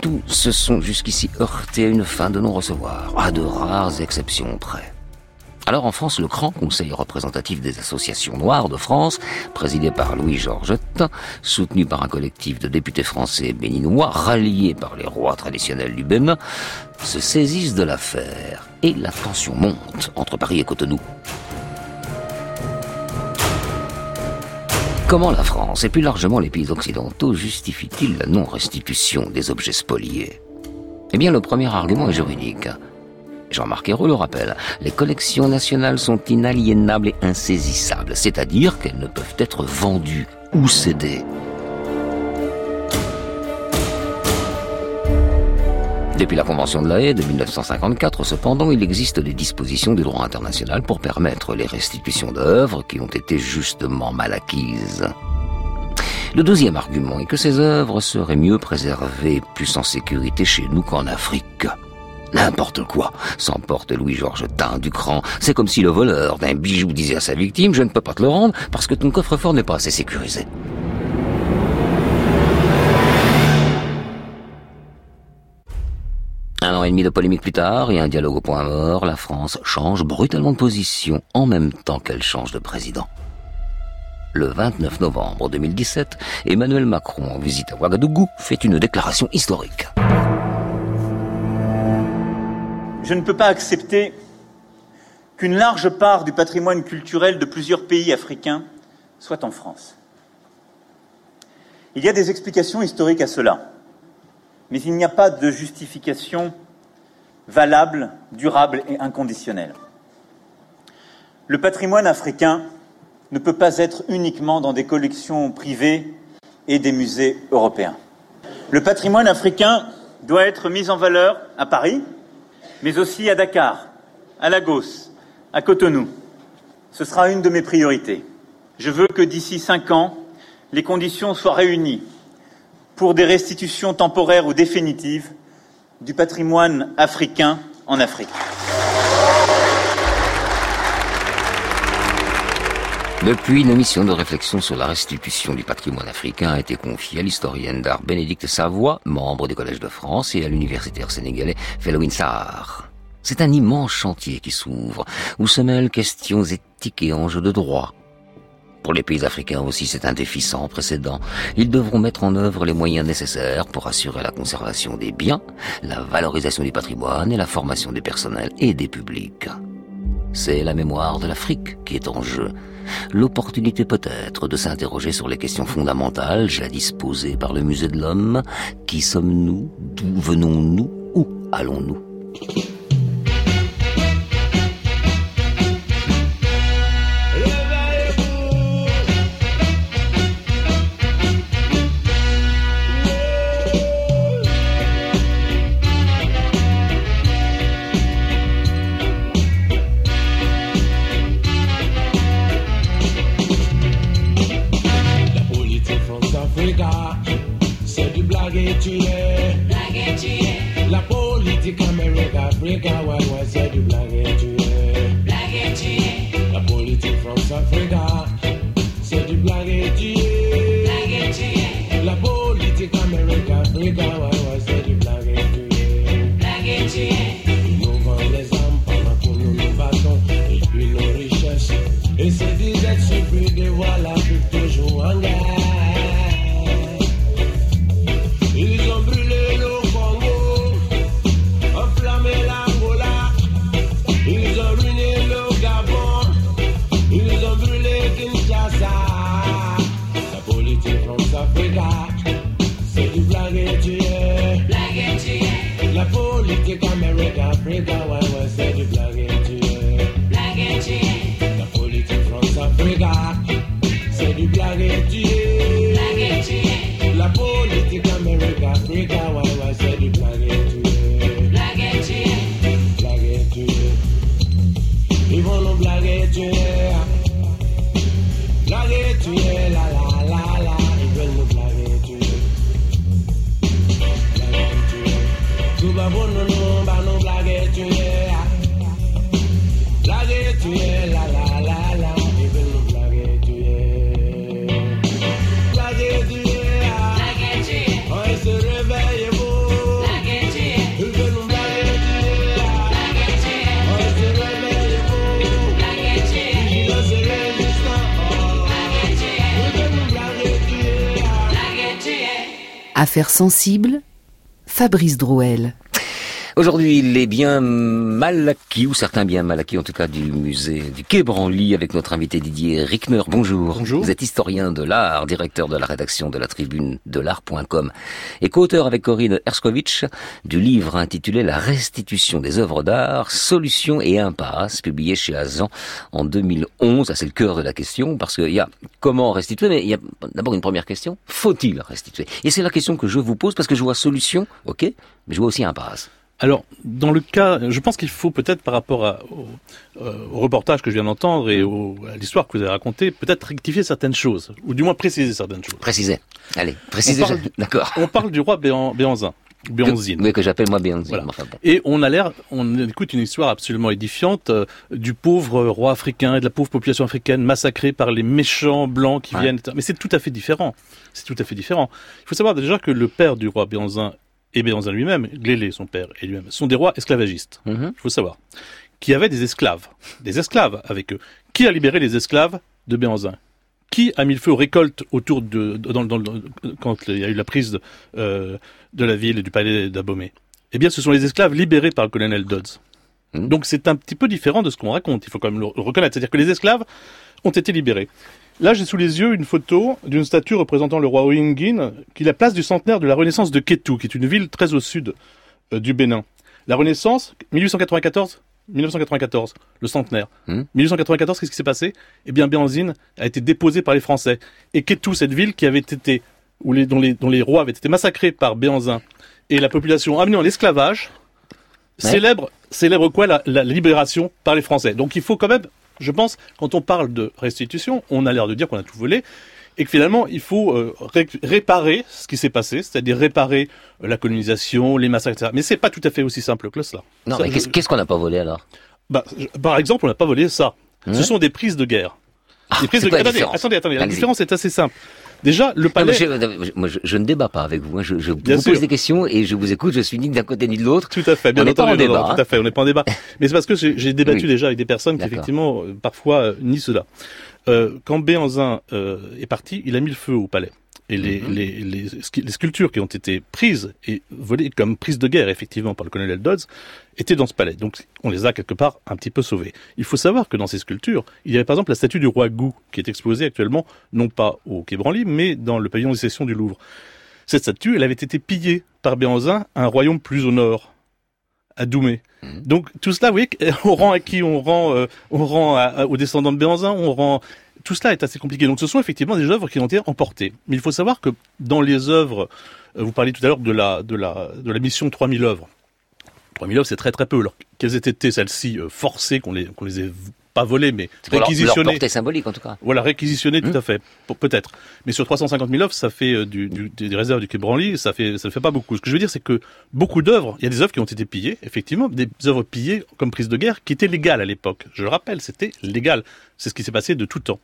Tous se sont jusqu'ici heurtés à une fin de non-recevoir, à de rares exceptions près. Alors en France, le grand conseil représentatif des associations noires de France, présidé par Louis Georgette, soutenu par un collectif de députés français béninois, ralliés par les rois traditionnels du Bénin, se saisissent de l'affaire et la tension monte entre Paris et Cotonou. Comment la France et plus largement les pays occidentaux justifient-ils la non-restitution des objets spoliés? Eh bien, le premier argument est juridique. Jean-Marc Ayrault le rappelle, les collections nationales sont inaliénables et insaisissables, c'est-à-dire qu'elles ne peuvent être vendues ou cédées. Depuis la Convention de la Haye de 1954, cependant, il existe des dispositions du droit international pour permettre les restitutions d'œuvres qui ont été justement mal acquises. Le deuxième argument est que ces œuvres seraient mieux préservées, plus en sécurité chez nous qu'en Afrique. N'importe quoi, s'emporte Louis-Georges Tain du cran. C'est comme si le voleur d'un bijou disait à sa victime, je ne peux pas te le rendre parce que ton coffre-fort n'est pas assez sécurisé. Un an et demi de polémique plus tard et un dialogue au point mort, la France change brutalement de position en même temps qu'elle change de président. Le 29 novembre 2017, Emmanuel Macron, en visite à Ouagadougou, fait une déclaration historique. Je ne peux pas accepter qu'une large part du patrimoine culturel de plusieurs pays africains soit en France. Il y a des explications historiques à cela, mais il n'y a pas de justification valable, durable et inconditionnelle. Le patrimoine africain ne peut pas être uniquement dans des collections privées et des musées européens. Le patrimoine africain doit être mis en valeur à Paris, mais aussi à Dakar, à Lagos, à Cotonou. Ce sera une de mes priorités. Je veux que d'ici cinq ans, les conditions soient réunies pour des restitutions temporaires ou définitives du patrimoine africain en Afrique. Depuis, une mission de réflexion sur la restitution du patrimoine africain a été confiée à l'historienne d'art Bénédicte Savoie, membre du Collège de France, et à l'universitaire sénégalais Felwine Sahar. C'est un immense chantier qui s'ouvre, où se mêlent questions éthiques et enjeux de droit. Pour les pays africains aussi, c'est un défi sans précédent. Ils devront mettre en œuvre les moyens nécessaires pour assurer la conservation des biens, la valorisation du patrimoine et la formation des personnels et des publics. C'est la mémoire de l'Afrique qui est en jeu. L'opportunité peut-être de s'interroger sur les questions fondamentales jadis posées par le musée de l'homme. Qui sommes-nous? D'où venons-nous? Où allons-nous? Affaires sensibles, Fabrice Drouel. Aujourd'hui, les biens mal acquis, ou certains biens mal acquis en tout cas du musée du Quai Branly avec notre invité Didier Rickner. Bonjour. Bonjour. Vous êtes historien de l'art, directeur de la rédaction de la tribune de l'art.com et co-auteur avec Corinne Erskowitsch du livre intitulé La restitution des œuvres d'art, solutions et impasses, publié chez Azan en 2011. Ça, c'est le cœur de la question parce qu'il y a comment restituer, mais il y a d'abord une première question. Faut-il restituer? Et c'est la question que je vous pose parce que je vois solution, ok, mais je vois aussi impasse. Alors, dans le cas, je pense qu'il faut peut-être, par rapport à, au, euh, au, reportage que je viens d'entendre et au, à l'histoire que vous avez racontée, peut-être rectifier certaines choses, ou du moins préciser certaines choses. Préciser. Allez, préciser. D'accord. On parle du roi Béan, Béanzin. Béanzine. Oui, que j'appelle moi Béanzine. Voilà. Enfin, bon. Et on a l'air, on écoute une histoire absolument édifiante euh, du pauvre roi africain et de la pauvre population africaine massacrée par les méchants blancs qui ouais. viennent. Mais c'est tout à fait différent. C'est tout à fait différent. Il faut savoir déjà que le père du roi Béanzin et Béanzin lui-même, Glélé, son père, et lui-même, sont des rois esclavagistes. Il mm -hmm. faut savoir. Qui avaient des esclaves. Des esclaves avec eux. Qui a libéré les esclaves de Béanzin Qui a mis le feu aux récoltes autour de, dans, dans, dans, quand il y a eu la prise de, euh, de la ville et du palais d'Abomey? Eh bien, ce sont les esclaves libérés par le colonel Dodds. -hmm. Donc c'est un petit peu différent de ce qu'on raconte, il faut quand même le reconnaître. C'est-à-dire que les esclaves ont été libérés. Là, j'ai sous les yeux une photo d'une statue représentant le roi Oingin, qui est la place du centenaire de la Renaissance de Kétou, qui est une ville très au sud euh, du Bénin. La Renaissance, 1894 1994, le centenaire. Mmh. 1894, qu'est-ce qui s'est passé? Eh bien, Béanzine a été déposé par les Français. Et Kétou, cette ville qui avait été, où les, dont, les, dont les rois avaient été massacrés par Béanzin, et la population amenée en esclavage, ouais. célèbre, célèbre quoi? La, la libération par les Français. Donc il faut quand même je pense, quand on parle de restitution, on a l'air de dire qu'on a tout volé. et que finalement il faut euh, ré- réparer ce qui s'est passé, c'est-à-dire réparer euh, la colonisation, les massacres, etc. Mais c'est pas tout à fait aussi simple que cela. Non, Ça, mais je- qu'est-ce qu'on n'a pas volé alors? Bah, je- par exemple, on n'a pas volé ça. Ce sont des prises de guerre. des prises c'est de quoi la Attendez, attendez, attendez. La différence est assez simple. Déjà, le palais. euh, moi, je, je ne débat pas avec vous. hein. Je, je vous sûr. pose des questions et je vous écoute. Je suis ni d'un côté ni de l'autre. Tout à fait, bien on n'est pas entendu. en non, non, débat. hein. tout à fait, on n'est pas en débat. Mais c'est parce que j'ai débattu Oui. déjà avec des personnes qui effectivement euh, parfois euh, nient cela. Euh, quand Béanzin euh, est parti, il a mis le feu au palais. Et les, Mhm. les, les, scu- les sculptures qui ont été prises et volées comme prises de guerre, effectivement, par le colonel Dodds, étaient dans ce palais. Donc, on les a quelque part un petit peu sauvées. Il faut savoir que dans ces sculptures, il y avait par exemple la statue du roi Gou, qui est exposée actuellement, non pas au Quai Branly, mais dans le pavillon des sessions du Louvre. Cette statue, elle avait été pillée par Béanzin à un royaume plus au nord, à Doumé. Donc tout cela, vous voyez, on rend à qui? On rend, euh, on rend à- à- aux descendants de Béanzin, on rend. Tout cela est assez compliqué. Donc ce sont effectivement des œuvres qui ont été emportées. Mais il faut savoir que dans les œuvres, euh, vous parliez tout à l'heure de la, de la, de la mission 3000 œuvres. 3000 œuvres, c'est très très peu. Alors, quelles étaient celles-ci euh, forcées, qu'on les, qu'on les ait pas volées, mais pour leur, portée symbolique en tout cas. voilà, réquisitionné tout à fait, Pe- peut-être. Mais sur 350 000 œuvres, ça fait euh, du, du- des réserves du Quai Branly, ça fait, ça ne fait pas beaucoup. Ce que je veux dire, c'est que beaucoup d'œuvres, il y a des œuvres qui ont été pillées, effectivement, des œuvres pillées comme prise de guerre, qui étaient légales à l'époque. Je le rappelle, c'était légal. C'est ce qui s'est passé de tout temps.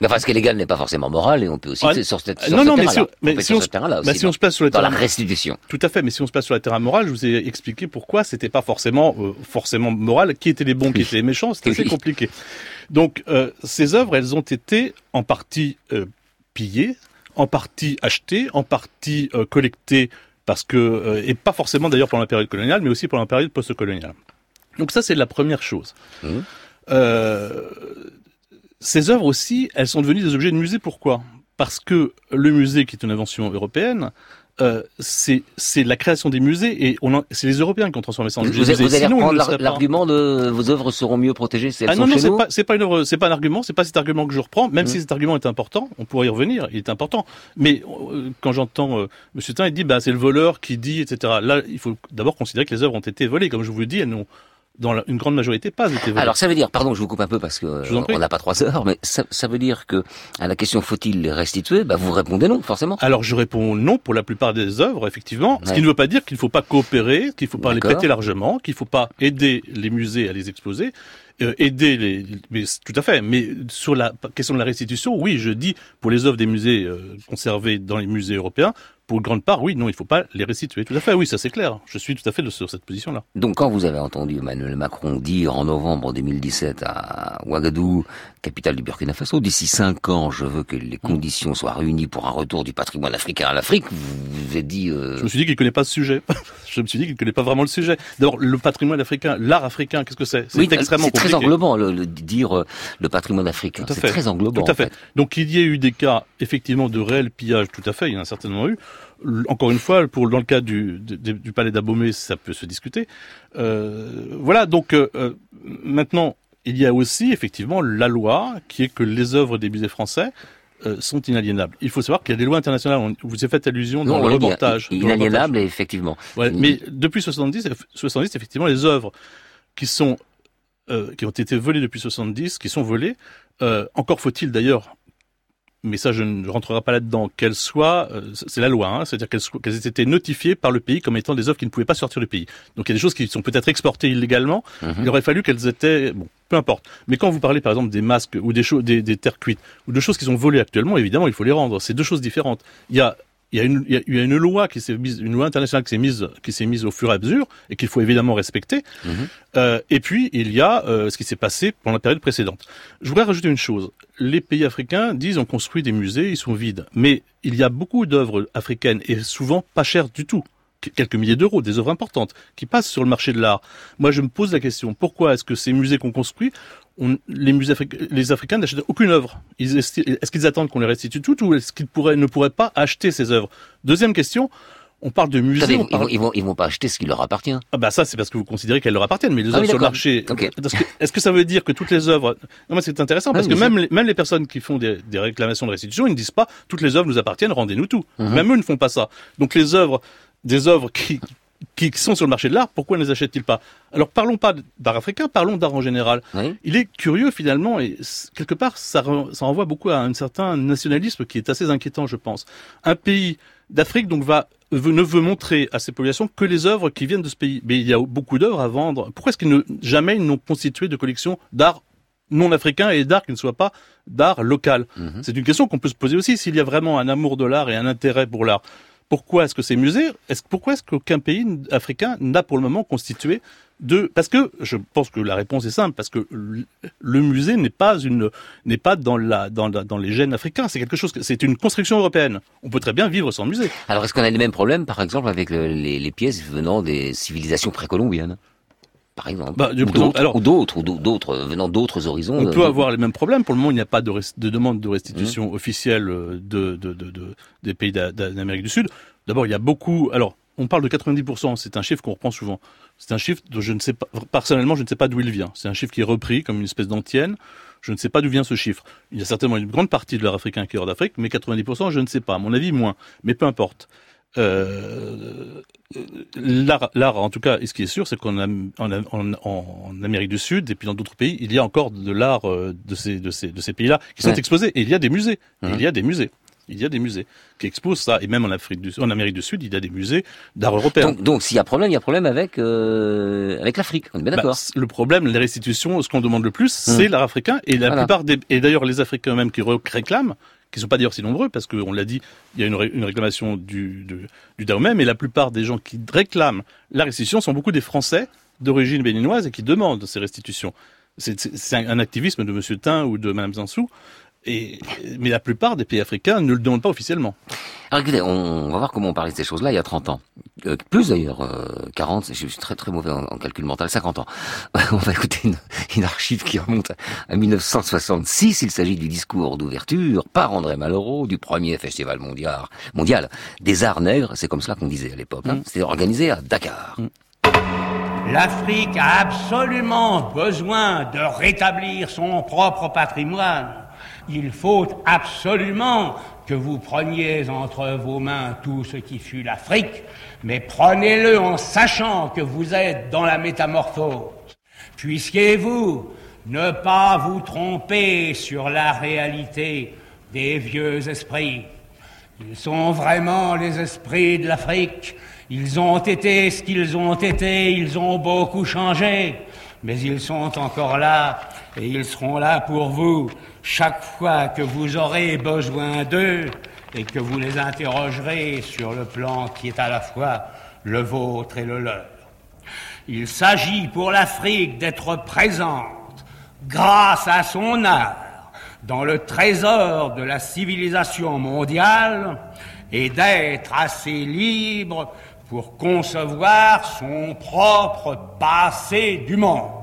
Mais enfin, ce qui est légal n'est pas forcément moral et on peut aussi Ah, sur, cette, sur non, ce non, mais terrain-là. si on- mais si se- terrain-là bah, aussi, si on se place sur le dans la terrain- restitution. Tout à fait, mais si on se place sur le terrain moral, je vous ai expliqué pourquoi c'était pas forcément euh, forcément moral, qui étaient les bons, qui étaient les méchants, c'était assez compliqué. Donc euh, ces œuvres, elles ont été en partie euh, pillées, en partie achetées, en partie collectées parce que et pas forcément d'ailleurs pendant la période coloniale, mais aussi pendant la période post-coloniale. Donc ça c'est la première chose. Mmh. Euh, ces œuvres aussi, elles sont devenues des objets de musée. Pourquoi? Parce que le musée, qui est une invention européenne, euh, c'est la création des musées et c'est les Européens qui ont transformé ça en Vous, objet vous allez musée. Sinon, reprendre l'argument de vos œuvres seront mieux protégées si elles Ah sont non, non, c'est pas, c'est pas, une œuvre- c'est pas un argument, c'est pas cet argument que je reprends, même Mm. si cet argument est important, on pourrait y revenir, il est important. Mais euh, quand j'entends euh, Monsieur Tain, il dit, bah, c'est le voleur qui dit, etc. Là, il faut d'abord considérer que les œuvres ont été volées. Comme je vous le dis, elles n'ont, dans la- une grande majorité, pas été. Alors ça veut dire, pardon, je vous coupe un peu parce que euh, on n'a pas trois heures, mais ça, ça veut dire que à la question faut-il les restituer, bah vous répondez non, forcément. Alors je réponds non pour la plupart des œuvres, effectivement. Ce qui ne veut pas dire qu'il ne faut pas coopérer, qu'il ne faut pas les prêter largement, qu'il ne faut pas aider les musées à les exposer, euh, aider les, mais tout à fait. Mais sur la question de la restitution, oui, je dis pour les œuvres des musées euh, conservées dans les musées européens, pour une grande part, oui, non, il ne faut pas les restituer. Tout à fait, oui, ça c'est clair. Je suis tout à fait de- sur cette position-là. Donc quand vous avez entendu Emmanuel Macron dire en novembre 2017 à Ouagadougou, capitale du Burkina Faso, d'ici cinq ans, je veux que les conditions soient réunies pour un retour du patrimoine africain à l'Afrique, vous vous êtes dit... euh, Je me suis dit qu'il ne connaît pas ce sujet. je me suis dit qu'il ne connaît pas vraiment le sujet. D'abord, le patrimoine africain, l'art africain, qu'est-ce que c'est? C'est oui, extrêmement c'est très compliqué. englobant le, le- dire euh, le patrimoine africain. Tout à C'est très englobant. Tout à en fait. Donc il y a eu des cas effectivement de réel pillage, tout à fait, il y en a certainement eu. Encore une fois, pour dans le cas du, du, du palais d'Abomey, ça peut se discuter. Euh, voilà, donc euh, euh, maintenant, il y a aussi effectivement la loi qui est que les œuvres des musées français euh, sont inaliénables. Il faut savoir qu'il y a des lois internationales. On, vous avez fait allusion dans Non, le reportage. i- dans le reportage. inaliénable, effectivement. Ouais, mais depuis 70, eff- 70, effectivement, les œuvres qui sont qui ont été volées depuis 70, qui sont volées, encore faut-il d'ailleurs, mais ça je ne rentrerai pas là-dedans, qu'elles soient, euh, c'est la loi, hein, c'est-à-dire qu'elles soient- qu'elles aient été notifiées par le pays comme étant des œuvres qui ne pouvaient pas sortir du pays. Donc il y a des choses qui sont peut-être exportées illégalement. Mhm. Il aurait fallu qu'elles étaient, bon, peu importe. Mais quand vous parlez par exemple des masques ou des, des terres cuites ou de choses qui sont volées actuellement, évidemment il faut les rendre. C'est deux choses différentes. Il y a il y, a une, il y a- il y a une loi qui s'est mise, une loi internationale qui s'est mise, qui s'est mise au fur et à mesure et qu'il faut évidemment respecter. Mhm. Euh, et puis il y a euh, ce qui s'est passé pendant la période précédente. Je voudrais rajouter une chose. Les pays africains disent on construit des musées, ils sont vides. Mais il y a beaucoup d'œuvres africaines et souvent pas chères du tout. Qu- Quelques milliers d'euros, des œuvres importantes, qui passent sur le marché de l'art. Moi, je me pose la question, pourquoi est-ce que ces musées qu'on construit, on, les musées africains, les Africains n'achètent aucune œuvre Est-ce qu'ils attendent qu'on les restitue toutes ou est-ce qu'ils pourraient, ne pourraient pas acheter ces œuvres? Deuxième question, on parle de musées. On ils, vont, ils, vont, ils vont pas acheter ce qui leur appartient. ah bah ça c'est parce que vous considérez qu'elles leur appartiennent, mais les Ah œuvres oui, sur le marché. Parce que- Est-ce que ça veut dire que toutes les œuvres Non mais c'est intéressant parce Ah, que bien même les, même les personnes qui font des, des réclamations de restitution, ils ne disent pas toutes les œuvres nous appartiennent, rendez-nous tout. Mhm. Même eux ne font pas ça. Donc les œuvres, des œuvres qui qui sont sur le marché de l'art, pourquoi ne les achètent-ils pas? Alors parlons pas d'art africain, parlons d'art en général. Il est curieux finalement, et quelque part, ça, re- ça renvoie beaucoup à un certain nationalisme qui est assez inquiétant, je pense. Un pays d'Afrique donc va veut- ne veut montrer à ses populations que les œuvres qui viennent de ce pays. Mais il y a beaucoup d'œuvres à vendre. Pourquoi est-ce qu'ils ne jamais ils n'ont constitué de collection d'art non africain et d'art qui ne soit pas d'art local? C'est une question qu'on peut se poser aussi. S'il y a vraiment un amour de l'art et un intérêt pour l'art, pourquoi est-ce que ces musées, est-ce, pourquoi est-ce qu'aucun pays africain n'a pour le moment constitué de, parce que je pense que la réponse est simple, parce que le- musée n'est pas une, n'est pas dans la, dans la- dans les gènes africains. C'est quelque chose, c'est une construction européenne. On peut très bien vivre sans musée. Alors, est-ce qu'on a les mêmes problèmes, par exemple, avec le- les, les pièces venant des civilisations précolombiennes? Par exemple. Bah, du ou d'autres, alors- ou d'autres, ou d'au- d'autres, euh, venant d'autres horizons. On euh, peut avoir les mêmes problèmes. Pour le moment, il n'y a pas de, de demande de Mmh. restitution officielle euh, de, de, de, de- des pays d'A- d'A- d'Amérique du Sud. D'abord, il y a beaucoup. Alors, on parle de 90%. C'est un chiffre qu'on reprend souvent. C'est un chiffre dont je ne sais pas. Personnellement, je ne sais pas d'où il vient. C'est un chiffre qui est repris comme une espèce d'antienne. Je ne sais pas d'où vient ce chiffre. Il y a certainement une grande partie de l'art africain qui est hors d'Afrique, mais 90%, je ne sais pas. À mon avis, moins. Mais peu importe. Euh, l'art, l'art, en tout cas, et ce qui est sûr, c'est qu'en Am- en, Am- en, en Amérique du Sud et puis dans d'autres pays, il y a encore de l'art euh, de ces, de ces, de ces pays-là qui sont Ouais. exposés. Et il y a des musées. Mhm. Il y a des musées. Il y a des musées qui exposent ça. Et même en Afrique du, en Amérique du Sud, il y a des musées d'art européen. Donc, s'il y a problème, il y a problème avec, euh, avec l'Afrique. On est bien Bah, d'accord. le problème, les restitutions, ce qu'on demande le plus, c'est Hmm. l'art africain. Et la Voilà. plupart des, et d'ailleurs les Africains eux-mêmes qui réclament, qui sont pas d'ailleurs si nombreux, parce qu'on l'a dit, il y a une, ré- une réclamation du, du, Dahomey, mais la plupart des gens qui réclament la restitution sont beaucoup des Français d'origine béninoise et qui demandent ces restitutions. C'est- un, activisme de Monsieur Tain ou de Madame Zansou. Et, mais la plupart des pays africains ne le demandent pas officiellement. Alors écoutez, on, on va voir comment on parlait de ces choses-là il y a 30 ans. Euh, plus d'ailleurs, euh, 40, je suis très très mauvais en, en calcul mental, 50 ans. on va écouter une, une archive qui remonte à 1966. Il s'agit du discours d'ouverture par André Malraux du premier festival mondial, mondial des arts nègres. C'est comme cela qu'on disait à l'époque. Hein. C'était organisé à Dakar. L'Afrique a absolument besoin de rétablir son propre patrimoine. Il faut absolument que vous preniez entre vos mains tout ce qui fut l'Afrique, mais prenez-le en sachant que vous êtes dans la métamorphose. Puissiez-vous ne pas vous tromper sur la réalité des vieux esprits. Ils sont vraiment les esprits de l'Afrique. Ils ont été ce qu'ils ont été, ils ont beaucoup changé, mais ils sont encore là et ils seront là pour vous chaque fois que vous aurez besoin d'eux et que vous les interrogerez sur le plan qui est à la fois le vôtre et le leur. Il s'agit pour l'Afrique d'être présente grâce à son art dans le trésor de la civilisation mondiale et d'être assez libre pour concevoir son propre passé du monde.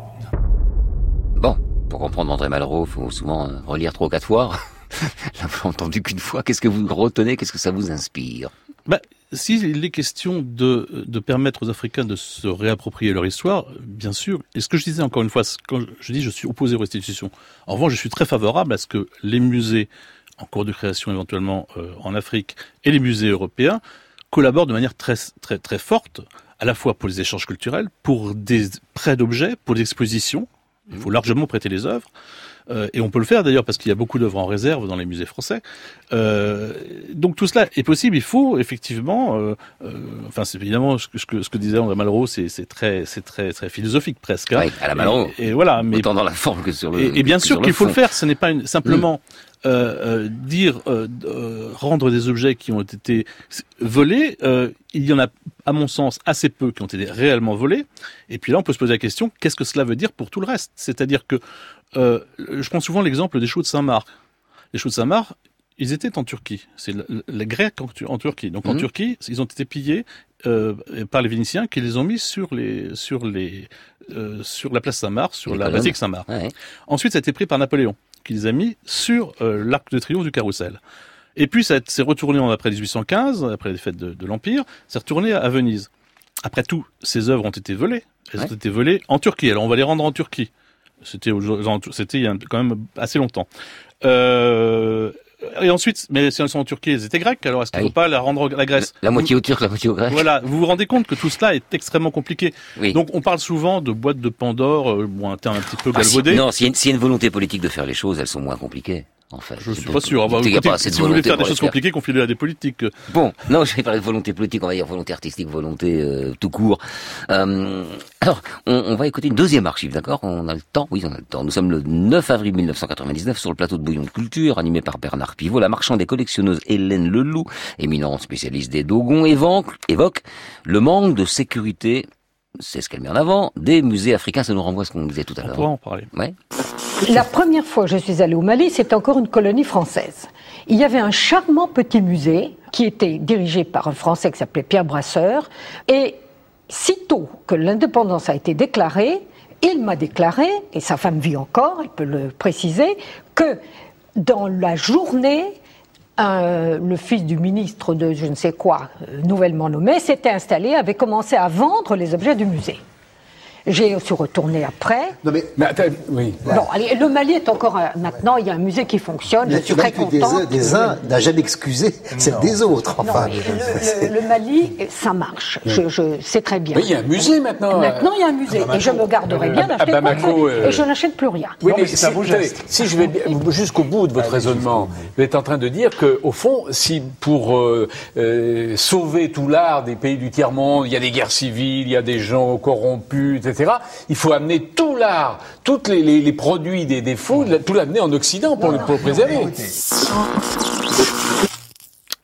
Pour comprendre André Malraux, faut souvent euh, relire trois ou quatre fois. Vous entendu qu'une fois. Qu'est-ce que vous retenez? Qu'est-ce que ça vous inspire? Bah, s'il est question de, de permettre aux Africains de se réapproprier leur histoire, bien sûr. Et ce que je disais encore une fois, quand je dis je suis opposé aux restitutions. En revanche, je suis très favorable à ce que les musées en cours de création éventuellement euh, en Afrique et les musées européens collaborent de manière très très très forte, à la fois pour les échanges culturels, pour des prêts d'objets, pour des expositions. Il faut largement prêter les œuvres. Euh, et on peut le faire d'ailleurs parce qu'il y a beaucoup d'œuvres en réserve dans les musées français. Euh, donc tout cela est possible. Il faut effectivement, euh, euh, enfin c'est évidemment ce que, ce que, ce que disait André Malraux, c'est très c'est très très philosophique presque. hein. Oui, à la Malraux. Et, et voilà, mais Autant dans la forme que sur le. et, et bien sûr qu'il faut le faire. Ce n'est pas une, simplement euh, euh, dire euh, euh, rendre des objets qui ont été volés. Euh, il y en a, à mon sens, assez peu qui ont été réellement volés. Et puis là, on peut se poser la question qu'est-ce que cela veut dire pour tout le reste? C'est-à-dire que euh, je prends souvent l'exemple des chaux de Saint-Marc. Les chaux de Saint-Marc, ils étaient en Turquie. C'est le- le- les Grecs en, Tu- en Turquie. Donc en Mhm. Turquie, ils ont été pillés euh, par les Vénitiens qui les ont mis sur les sur les euh, sur la place Saint-Marc, sur Les la basilique Saint-Marc. Ouais. Ensuite, ça a été pris par Napoléon, qui les a mis sur euh, l'arc de triomphe du carrousel. Et puis, ça s'est retourné en après 1815, après les fêtes de, de l'Empire, c'est retourné à, à Venise. Après tout, ces œuvres ont été volées. Elles Ouais. ont été volées en Turquie. Alors, on va les rendre en Turquie. C'était au- c'était il y a quand même assez longtemps. Euh, Et ensuite, mais si elles sont en Turquie, elles étaient grecques, alors est-ce qu'il ne faut pas la rendre à la Grèce? La moitié au turc, la moitié au grec. Voilà, vous vous rendez compte que tout cela est extrêmement compliqué. Donc on parle souvent de boîte de Pandore, euh, bon, un terme un petit peu Ah, si- galvaudé. non, y, s'il y a une volonté politique de faire les choses, elles sont moins compliquées. En fait. Je suis pas sûr. Ah bah, écoutez, pas si vous voulez faire des choses compliquées, confiez-les à des politiques. Bon, non, je vais parler de volonté politique, on va dire volonté artistique, volonté euh, tout court. Euh, alors, on, on va écouter une deuxième archive, d'accord? On a le temps Oui, on a le temps. Nous sommes le 9 avril 1999 sur le plateau de Bouillon de Culture, animé par Bernard Pivot. La marchande et collectionneuse Hélène Leloup, éminente spécialiste des Dogons, évoque, évoque le manque de sécurité, c'est ce qu'elle met en avant, des musées africains. Ça nous renvoie à ce qu'on disait tout à l'heure. pourra en parler. Ouais. La première fois que je suis allée au Mali, c'était encore une colonie française. Il y avait un charmant petit musée qui était dirigé par un Français qui s'appelait Pierre Brasseur. Et sitôt que l'indépendance a été déclarée, il m'a déclaré, et sa femme vit encore, elle peut le préciser, que dans la journée, le fils du ministre de je ne sais quoi, euh, nouvellement nommé, s'était installé, avait commencé à vendre les objets du musée. J'ai suis retournée après. Non mais, attends, oui. Bon, allez, le Mali est encore un- maintenant, il y a un musée qui fonctionne. Je suis très L'attitude des, des uns n'a jamais excusé celle des autres. Enfin, Le, le- le Mali, ça marche. Je, je sais très bien. Oui, il y a un musée maintenant, Maintenant, il y a un euh, musée. Bamako. Et je me garderai bien d'acheter Bamako, euh, Et je n'achète plus rien. Oui, mais si, attendez, si je vais jusqu'au bout de votre raisonnement, vous êtes en train de dire que, au fond, si pour euh, euh, sauver tout l'art des pays du tiers monde, il y a des guerres civiles, il y a des gens corrompus, etc. Il faut amener tout l'art, tous les, les- les produits des défauts, tout l'amener en Occident pour, le, pour le préserver.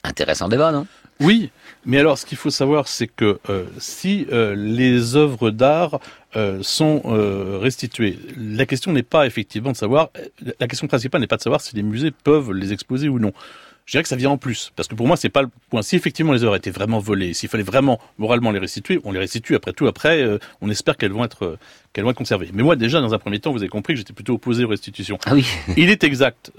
Intéressant débat, non? Oui, mais alors ce qu'il faut savoir, c'est que euh, si euh, les œuvres d'art euh, sont euh, restituées, la question n'est pas effectivement de savoir, la question principale n'est pas de savoir si les musées peuvent les exposer ou non. Je dirais que ça vient en plus, parce que pour moi c'est pas le point. Si effectivement les œuvres étaient vraiment volées, s'il fallait vraiment moralement les restituer, on les restitue. Après tout, après, euh, on espère qu'elles vont être euh, qu'elles vont être conservées. Mais moi déjà dans un premier temps, vous avez compris que j'étais plutôt opposé aux restitutions. Ah oui. Il est exact,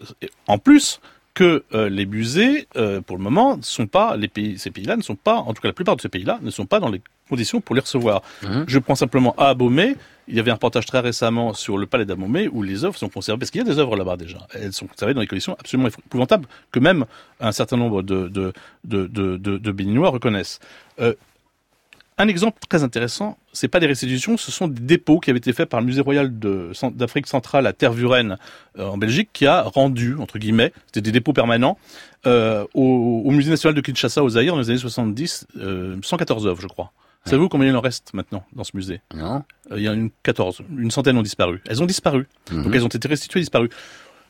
en plus, que euh, les musées, euh, pour le moment, ne sont pas les pays, ces pays-là ne sont pas, en tout cas la plupart de ces pays-là, ne sont pas dans les conditions pour les recevoir. Je prends simplement à Abomey. Il y avait un reportage très récemment sur le palais d'Abomey où les œuvres sont conservées, parce qu'il y a des œuvres là-bas déjà. Elles sont conservées dans des conditions absolument épouvantables que même un certain nombre de, de, de, de, de, Béninois reconnaissent. Euh, un exemple très intéressant, c'est pas des restitutions, ce sont des dépôts qui avaient été faits par le Musée royal d'Afrique centrale à Tervuren euh, en Belgique, qui a rendu entre guillemets, c'était des dépôts permanents euh, au, au Musée national de Kinshasa au Zaïre dans les années 70, euh, 114 œuvres, je crois. Savez-vous combien il en reste maintenant dans ce musée? Non. Euh, Il y en a une 14, une centaine ont disparu. Elles ont disparu, Mhm. donc elles ont été restituées, disparues.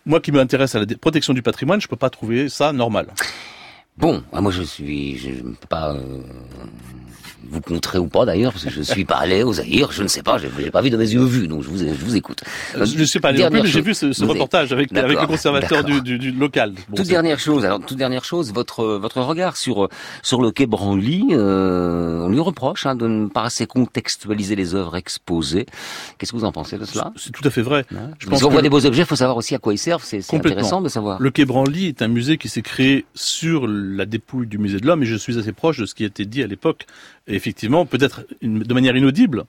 Moi qui m'intéresse à la protection du patrimoine, je peux pas trouver ça normal. Bon, ah, moi je suis, je ne peux pas euh, vous contrer ou pas d'ailleurs, parce que je suis pas allé aux Zaïre, je ne sais pas, j'ai j'ai pas vu de mes yeux vus, donc je vous, je vous écoute. Euh, je ne suis pas allé non plus, mais j'ai vu ce, reportage avec, avec le conservateur du, du, du local. Bon, toute c'est- dernière chose, alors toute dernière chose, votre votre regard sur sur le quai Branly, euh, on lui reproche hein, de ne pas assez contextualiser les œuvres exposées. Qu'est-ce que vous en pensez de cela? C'est tout à fait vrai. Je pense que voit le- des beaux objets, il faut savoir aussi à quoi ils servent. C'est c'est intéressant de savoir. Le Quai Branly est un musée qui s'est créé sur la dépouille du musée de l'homme et je suis assez proche de ce qui a été dit à l'époque. Effectivement, peut-être de manière inaudible,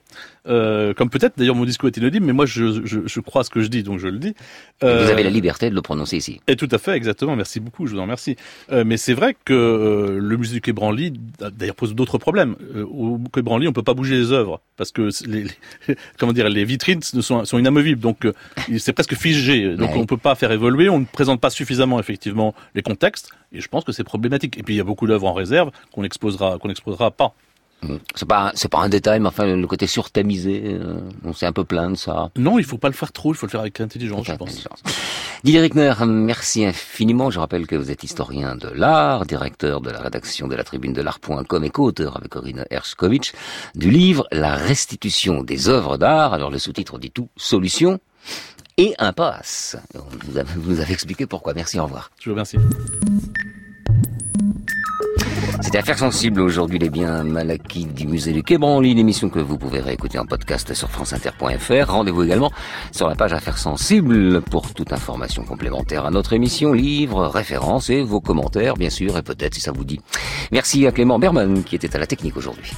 euh, comme peut-être d'ailleurs mon discours est inaudible, mais moi je, je, je crois ce que je dis, donc je le dis. Et Vous Euh, avez la liberté de le prononcer ici. Et tout à fait, exactement. Merci beaucoup, je vous en remercie. Euh, mais c'est vrai que euh, le musée du Quai Branly, d'ailleurs, pose d'autres problèmes. Euh, au Quai Branly, on peut pas bouger les œuvres parce que les, les- comment dire, les vitrines sont, sont inamovibles, donc euh, c'est presque figé. Donc Ouais. on peut pas faire évoluer. On ne présente pas suffisamment effectivement les contextes, et je pense que c'est problématique. Et puis il y a beaucoup d'œuvres en réserve qu'on exposera, qu'on exposera pas. C'est pas c'est pas un détail, mais enfin le côté surtamisé, euh, on s'est un peu plaint de ça. Non, il faut pas le faire trop. Il faut le faire avec intelligence, je pense. Didier Rickner, merci infiniment. Je rappelle que vous êtes historien de l'art, directeur de la rédaction de la tribune de l'art.com et co-auteur avec Corinne Hershkovitch du livre La restitution des œuvres d'art. Alors le sous-titre dit tout, solution et impasse. Vous vous avez expliqué pourquoi. Merci, au revoir. Je vous remercie. C'était Affaires sensibles aujourd'hui, les biens mal acquis du musée du Quai Branly, l'émission que vous pouvez réécouter en podcast sur franceinter.fr. Rendez-vous également sur la page Affaires sensibles pour toute information complémentaire à notre émission, livres, références et vos commentaires, bien sûr, et peut-être si ça vous dit. Merci à Clément Berman qui était à la technique aujourd'hui.